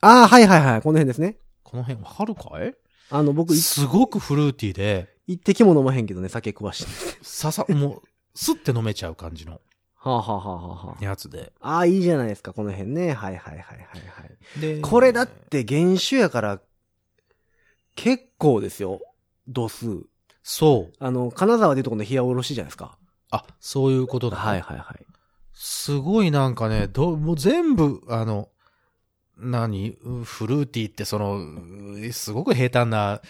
ああ、はいはいはい。この辺ですね。この辺わかるかい？あの、僕、いすごくフルーティーで、一滴も飲まへんけどね、酒詳しい。ささ、もう、スッて飲めちゃう感じのはあ、はあはあはあはあ、やつで。ああ、いいじゃないですか、この辺ね。はいはいはいはいはい。で、これだって原酒やから、結構ですよ。度数。そう。あの、金沢でいうとこの冷やおろしじゃないですか。あ、そういうことだ。はいはいはい。すごいなんかね、ど、もう全部、あの、何？フルーティーってその、うすごく平坦な、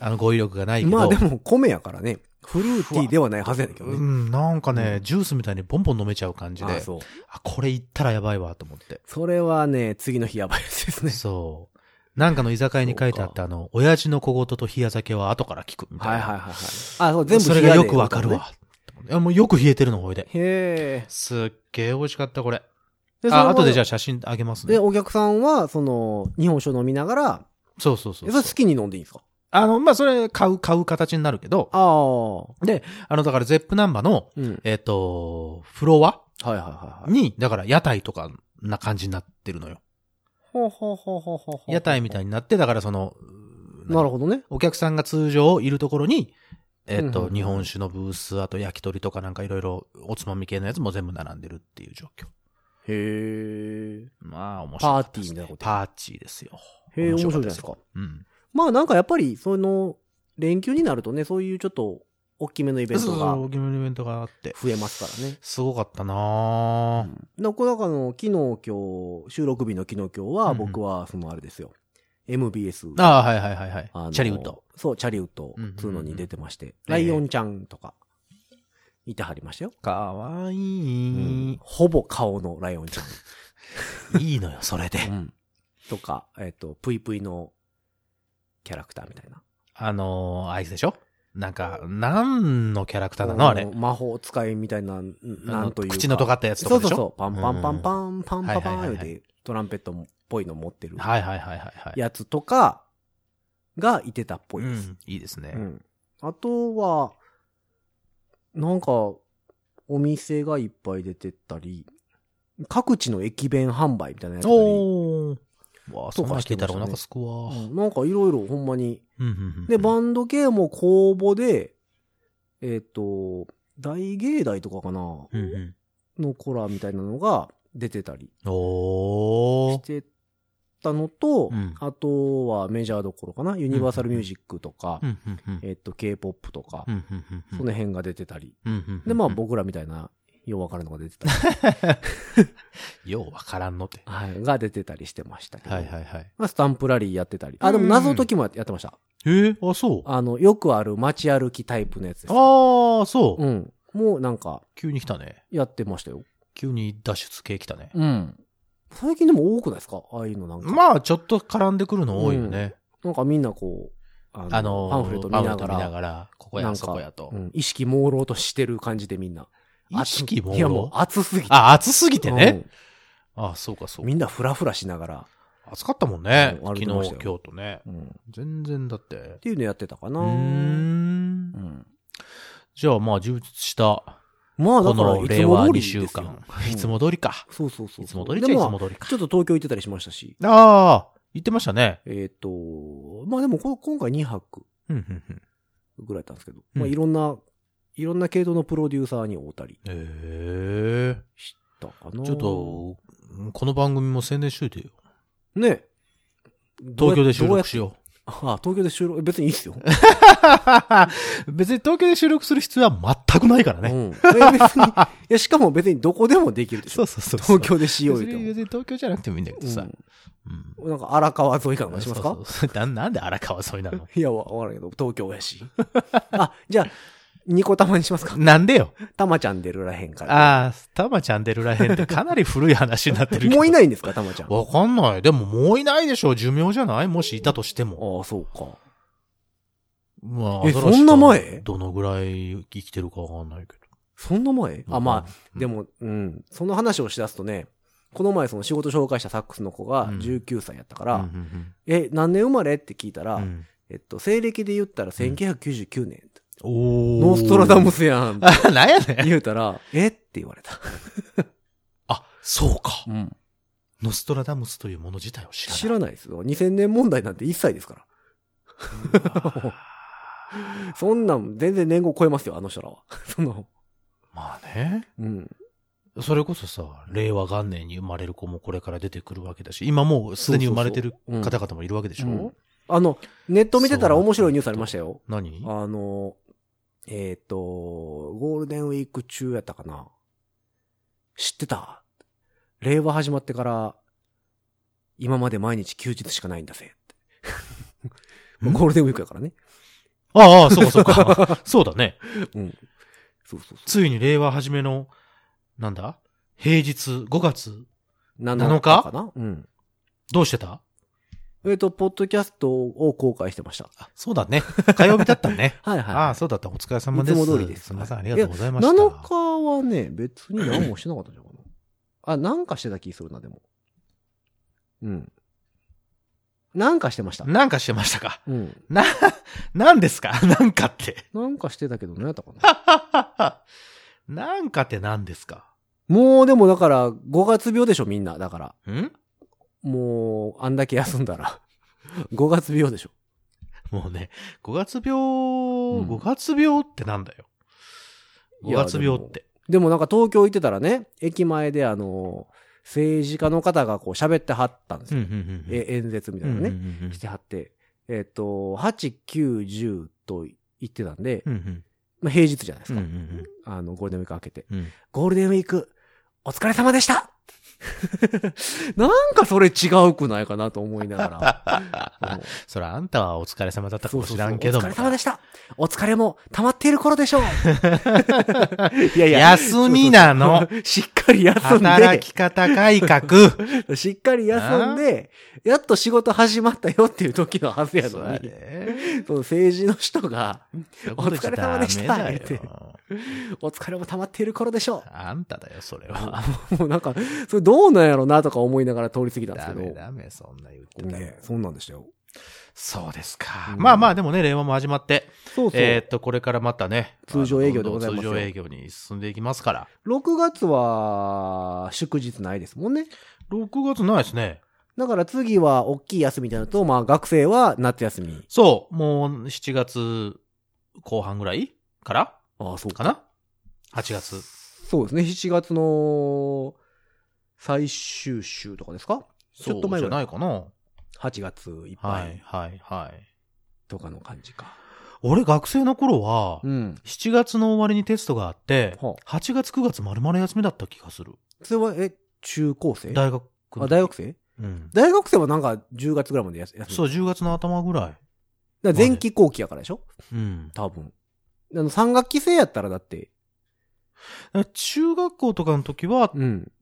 あの、語彙力がないけど。まあでも、米やからね。フルーティーではないはずやねんけどね。うん、なんかね、ジュースみたいにボンボン飲めちゃう感じで。あそう。あ、これいったらやばいわ、と思って。それはね、次の日やばいやつですね。そう。なんかの居酒屋に書いてあったあの、親父の小言と冷や酒は後から聞くみたいな。はいはいはいはい。あ、そう、全部それがよくわかるわ。いや、もうよく冷えてるの、ほいで。へえ。すっげえ美味しかった、これ。であ、後でじゃああ。写真あげますで、ね。お客さんは、その、日本酒を飲みながら、そうそうそうそれ好きに飲んでいいんですか？あの、まあ、それ、買う、買う形になるけど、ああ。で、あの、だから、ゼップナンバの、うん。えっ、と、フロアはいはいはいはい。に、だから、屋台とかな感じになってるのよ。ほうほうほうほうほうほう屋台みたいになって、だから、その、なるほどね。お客さんが通常いるところに、えっ、と、うんうんうん日本酒のブース、あと焼き鳥とかなんかいろいろおつまみ系のやつも全部並んでるっていう状況。へえ。まあ、面白かったです、ね。パーティーみたいなことパーティーですよ。へえ、面白いじゃないでですか。うん。まあなんかやっぱり、その、連休になるとね、そういうちょっと、大きめのイベントがそうそう、大きめのイベントがあって。増えますからね。すごかったなぁ。だから、だからの、昨日今日、収録日の昨日今日は、僕は、そのあれですよ。MBS。ああ、はいはいはいはい。チャリウッド。。そう、チャリウッドつうのに出てまして、えライオンちゃんとか、いてはりましたよ。かわいうんい。ほぼ顔のライオンちゃん。いいのよ、それで。うんとか、えっ、と、ぷいぷいのキャラクターみたいな。あのー、あいつでしょ？なんか、何のキャラクターなの？あれ。魔法使いみたいな、んなんというか。口の尖ったやつとかでしょ？そうそうそう。パンパンパンパン、パンパンパンで、トランペットっぽいの持ってるはいはいはいはいはい。やつとかがいてたっぽいです。うん、いいですね。うん。あとは、なんか、お店がいっぱい出てたり、各地の駅弁販売みたいなやつだっ。わあ、そとかんな聞いたらお腹すくわ。うん。なんかいろいろほんまに。で、バンド系も公募で、えっ、と、大芸大とかかな。うんうん。のコラみたいなのが出てたり。してたのと、うん。あとはメジャーどころかな。ユニバーサルミュージックとか、うんうんうんえっ、と、K-POP とか、うんうんうんうん。その辺が出てたり。うんうんうん。で、まあ僕らみたいな、ようわからんのが出てたり、ようわからんのって。はい、が出てたりしてましたけど。はいはいはい。まあ、スタンプラリーやってたり。あ、でも謎解きもやってました。へえ、あ、そう。あの、よくある街歩きタイプのやつです。ああ、そう。うん。もうなんか、急に来たね。やってましたよ。急に脱出系来たね。うん。最近でも多くないですか？ああいうのなんか。まあ、ちょっと絡んでくるの多いよね。なんかみんなこう、ああのー、パンフレット見ながら、がら、ここや、なんかそこやとう。ん意識朦朧としてる感じでみんな。意識もいやもう暑すぎて。あ、暑すぎてね。あそうかそうか。うんみんなフラフラしながら。暑かったもんね。うん歩昨日、今日とね。うん。っ全然だって。ていうのやってたかな。うーんう。ん。じゃあ、まあ、充実した、まあだから、このいつ令和2も通り週間。うんいつも通りか。そうそうそう。いつも通りっちゃいつも通りかちょ。っと東京行ってたりしましたし。ああ、言ってましたね。えっ、と、まあでもこ今回2泊うん、うん、うん。ぐらいだったんですけど、うんまあいろんな、いろんな系統のプロデューサーに会うたりええしたかな。ちょっと、この番組も宣伝しといてよ。ね。東京で収録しよああ、東京で収録、別にいいっすよ。別に東京で収録する必要は全くないからね。うん。え別に、いや、しかも別にどこでもできるでしょ。そうそうそう。東京でしよう別に言うて別に東京じゃなくてもいいんだけどさ。も。うんうん。なんか荒川沿いかなんか？しますかそうななんで荒川沿いなの？いや、わわからんけど、東京やし。あ、じゃあ、ニコ玉にしますか？なんでよ。たまちゃん出るらへんから。ああ、たまちゃん出るらへんってかなり古い話になってるけど。もういないんですか？たまちゃん。あわかんない。でももういないでしょ。寿命じゃない？もしいたとしても。あ、そうか。まえアザラシそんな前？どのぐらい生きてるかわかんないけそんな前？ど。あ、まあ、あでも、うん。その話をしだすとね、この前その仕事紹介したサックスの子がうん19歳やったかうん、ら、うんえ、何年生まれ？って聞いたら、えっと、西暦で言ったら1999年。おーノーストラダムスやん。あ、なんやねん。言うたら、えって言われた。あ、そうか。うん。ノストラダムスというもの自体を知らない。知らないですよ。2000年問題なんて1歳ですから。そんなん全然年号超えますよ、あの人らは。その、まあね。うん。それこそさ、令和元年に生まれる子もこれから出てくるわけだし、今もうすでに生まれてる方々もいるわけでしょ、うんあの、ネット見てたら面白いニュースありましたよ。何？あの、えっ、と、ゴールデンウィーク中やったかな？知ってた？令和始まってから、今まで毎日休日しかないんだぜゴールデンウィークやからね。ああ、そうかそうか。そうだね。うん。そうそうそついに令和初めの、なんだ？平日5月う。7日？かな？うん。どうしてた？えっ、と、ポッドキャストを公開してました。あ、そうだね。火曜日だったね。はいはい。ああ、そうだった。お疲れ様です。いつも通りですすみません、ありがとうございました。7日はね、別に何もしてなかったんじゃないかな。あ、なんかしてた気するな、でも。うん。なんかしてました。なんかしてましたかうん。な、なんですか？なんかって。なんかしてたけど、何やったかな。なんかって何ですか？もうでもだから、5月病でしょ、みんな。だから。ん？もう、あんだけ休んだら。5月病でしょ。もうね、5月病、ん5月病ってなんだよ。5いや月病って。でもなんか東京行ってたらね、駅前であの、政治家の方がこう喋ってはったんですよ。え演説みたいなのね。してはって。えっ、と、8、9、10と言ってたんで、まあ、平日じゃないですか。んあの、ゴールデンウィーク明けて。うんゴールデンウィーク、お疲れ様でした なんかそれ違うくないかなと思いながら。う んそらあんたはお疲れ様だったかもしそうそうそうらんけども。お疲れ様でした。お疲れも溜まっている頃でしょう。いや休みなのそうそうそうしっかり休ん働き方改革。で、しっかり休んで、やっと仕事始まったよっていう時のはずやそうやのに、で。その政治の人が、お疲れ様でした。言ってお疲れも溜まっている頃でしょあんただよ、それは。う。もうなんか、それどうなんやろなとか思いながら通り過ぎたんですダけど。メダメ、そんな言ってたらね、そんなんでしたよ。そうですか。うんまあまあ、でもね、令和も始まって、そうそう。えーっと、これからまたね、通常営業でございます通常営業に進んでいきますから。6月は、祝日ないですもんね。6月ないですね。だから次は大きい休みになると、まあ学生は夏休み。そう、もう7月後半ぐらいからああ、そうかな ?8 月。そうですね。7月の最終週とかですか？ちょっと前そうじゃぐら。ないいかな ?8 月いっぱはいい、はい、はい。とかの感じか。俺学生の頃は、うん。7月の終わりにテストがあって、は8月9月丸々休みだった気がする。それは、え、中高生？大学のあ、時大学生？うん。大学生はなんか10月ぐらいまで休休み。そう、10月の頭ぐらい。だ前期後期やからでしょ？うん。多分。あの、3学期制やったらだって、中学校とかの時は、うん。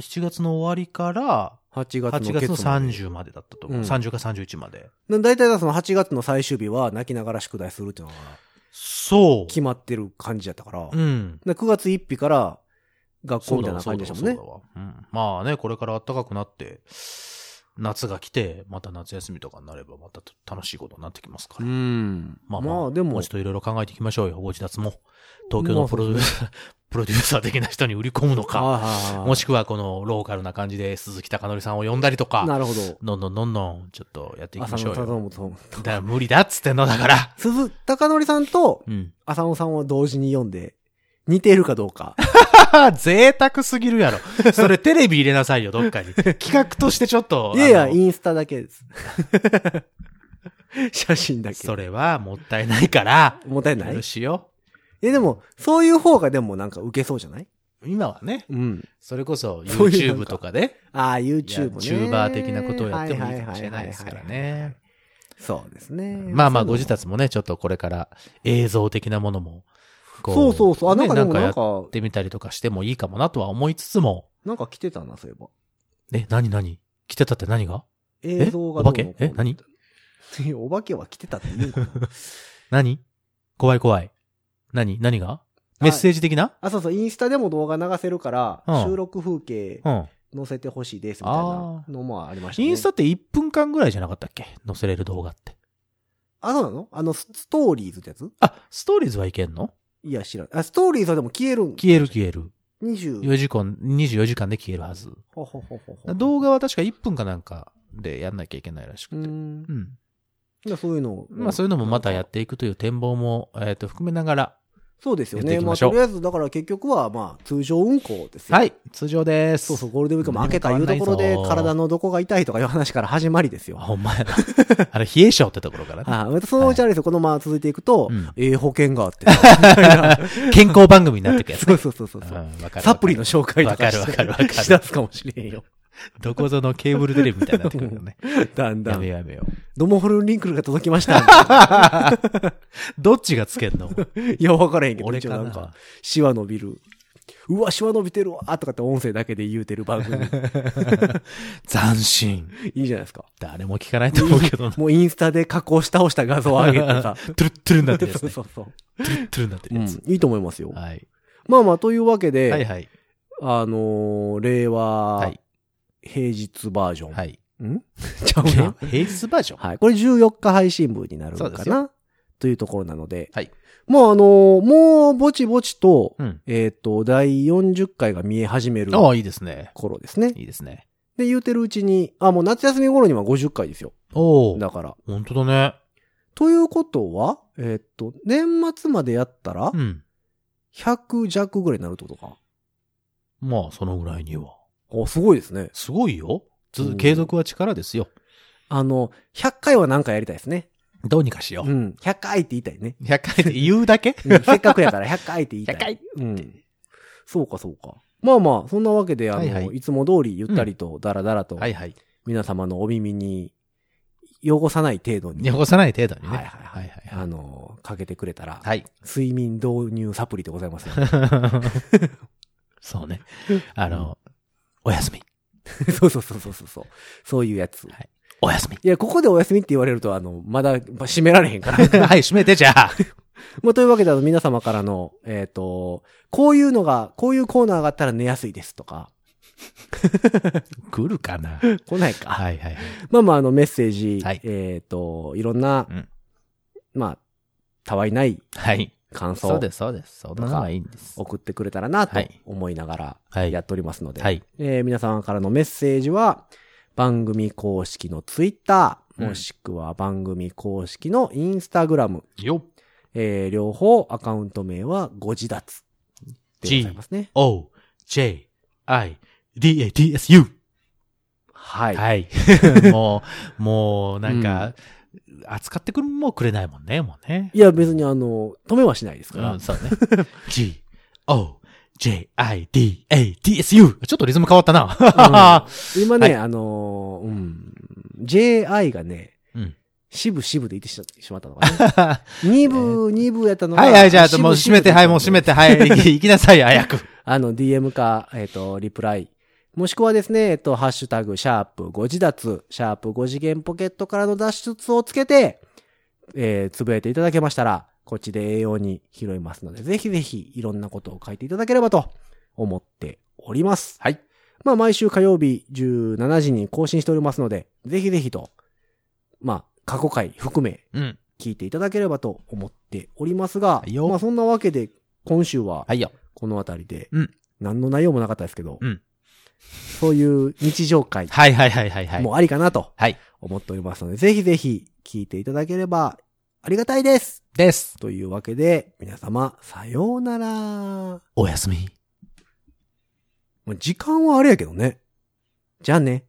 7月の終わりから、8月の8月のケツまで30までだったと思う。うん30か31まで。だ大体その8月の最終日は泣きながら宿題するっていうのがそう。決まってる感じやったから。うん。で9月1日から学校みたいな感じでしたもんね。そうだわそうだわうん。まあね、これから暖かくなって、夏が来て、また夏休みとかになれば、また楽しいことになってきますから。ん。まあまあ、まあでももうちょっといろいろ考えていきましょうよ、ご自立も。東京のプロデューサー、プロデューサー的な人に売り込むのか、ももしくはこのローカルな感じで鈴木貴則さんを呼んだりとか、なるほど。どんどんどんどんちょっとやっていきましょうよ。だから無理だっつってんのだから。鈴、高則さんとうん。浅野さんを同時に読んで、似ているかどうか。贅沢すぎるやろ。それテレビ入れなさいよ、どっかに。企画としてちょっと。いやいや、インスタだけです。写真だけ。それはもったいないから、もったいない許しよ。え、でも、そういう方がでもなんか受けそうじゃない？今はね、うん。それこそそういうなん YouTube かとかで、ああ、YouTube ね。YouTuber 的なことをやってもいいかもしれないですからはいはいはいはいはいね。そうですね。まあまあ、ご自達もね、ちょっとこれから映像的なものも、こそうそうそう。あ、なんかでもねやってみたりとかしてもいいかもなとは思いつつも、なんか来てたな、そういえば。え、何何？来てたって何が？映像がお化けどうのこうのえ何？お化けは来てたって言うかな 何？怖い怖い。何何が？メッセージ的な？あ、そうそう、インスタでも動画流せるから、うん収録風景うん。載せてほしいですみたいなのもありましたね。インスタって1分間ぐらいじゃなかったっけ？載せれる動画って。あ、そうなの？あの、スストーリーズってやつ？あ、ストーリーズはいけんの？いや、知らん。あ、ストーリーズはでも消えるん？消える消える。20。4時間、24時間で消えるはず。ほほほほほ動画は確か1分かなんかでやんなきゃいけないらしくて。うん。うん。そういうのをまあそういうのもまたやっていくという展望も、えっ、と、含めながら。そうですよね。まましょうとりあえず、だから結局は、まあ、通常運行ですよ。はい、通常です。そうそう、ゴールデンウィークも明けたいうところで体のどこが痛いとかいう話から始まりですあ、よ。ほんまやな。あれ、冷え性ってところからね。あまたそのうちあれですよ、このまま続いていくと、うんええ保険があって。健康番組になってくやつね。そうそうそうそうサプリの紹介とかわかるわかるわかるしだすかもしれんよ。どこぞのケーブルテレビみたいになってくるよね。だんだん。やめようやめよドモホルンリンクルが届きました。う。どっちがつけんの？いや、わからへんけど、俺かななんか、シワ伸びる。うわ、シワ伸びてるわとかって音声だけで言うてる番組。斬新。いいじゃないですか。誰も聞かないと思うけどな。もうインスタで加工し倒した画像を上げてさ。トゥルットゥルになってるやつね。そうそうそう。トゥルットゥルになってるやつ。うん、いいと思いますよ。はい。まあまあ、というわけで、はいはい。あのー令和、はい。平日バージョン。はい。ん？ちゃうな。平日バージョン？はい。これ14日配信分になるそうですよのかなというところなので。はい。まああのーもうぼちぼちと、うん。えっ、と、第40回が見え始めるああ、いいですね。頃ですね。いいですね。で、言うてるうちに、あ、もう夏休み頃には50回ですよ。おお。だから。本当だね。ということは、えっ、と、年末までやったらう、ん。100弱ぐらいになるってことか。まあ、そのぐらいには。お、すごいですね。すごいよ。うんず継続は力ですよ。あの、100回は何かやりたいですね。どうにかしよう。うん。100回って言いたいね。100回で言うだけ？うんせっかくやから100回って言いたい。100回うん。そうか、そうか。まあまあ、そんなわけで、あの、はいいはいつも通りゆったりと、だらだらと、はいはい。皆様のお耳に、汚さない程度に、汚さない程度にね。はいはいはい。はいあの、かけてくれたら、はい。睡眠導入サプリでございます、そうね。あの、おやすみ。そ うそうそうそうそうそう。そういうやつ。はいおやすみ。いや、ここでお休みって言われると、あの、まだ、まあ閉められへんから。はい、閉めてじゃあ。まあ、というわけで、あの、皆様からの、えっ、と、こういうのが、こういうコーナーがあったら寝やすいですとか、来るかな来ないか。はいはいはい。まあまあ、あの、メッセージ、はいえっ、と、いろんな、うんまあ、たわいないはい。感想そうです、そうです。そんなのはいいんです。送ってくれたらなとはい思いながらはいやっておりますので、はい。えー皆様からのメッセージは、番組公式のツイッター、うんもしくは番組公式のインスタグラム、よっ。えー両方アカウント名はご自立でございますね。O, J, I, D, A, D, S, U. はい。はい。もう、もう、なんか、扱ってくるもくれないもんね、もうね。いや、別にあの、止めはしないですから。うん、そうね。G, O, J, I, D, A, D, S, U. ちょっとリズム変わったな。今ね、はいあのーうん、JI がね、うん。渋々で言ってししまったのかな。2部、2部やったのが。はいはい、じゃあ、もう閉めて、はい、もう閉めて、はい、行きなさい、早く。あの、DM か、えっ、と、リプライ。もしくはですね、えっと、ハッシュタグ、シャープ5自脱、シャープ5次元ポケットからの脱出をつけて、えー、つぶやいていただけましたら、こっちで栄養に拾いますので、ぜひぜひ、いろんなことを書いていただければと思っております。はい。まあ、毎週火曜日17時に更新しておりますので、ぜひぜひと、まあ、過去回含め、うん。聞いていただければと思っておりますが、はいよまあ、そんなわけで、今週は。このあたりで、うん何の内容もなかったですけど、うんそういう日常会はいはいはいはいはい。もありかなとはい。思っておりますので、ぜひぜひ聞いていただければありがたいですです。というわけで、皆様、さようなら。もおやすみ。う時間はあれやけどね。じゃあね。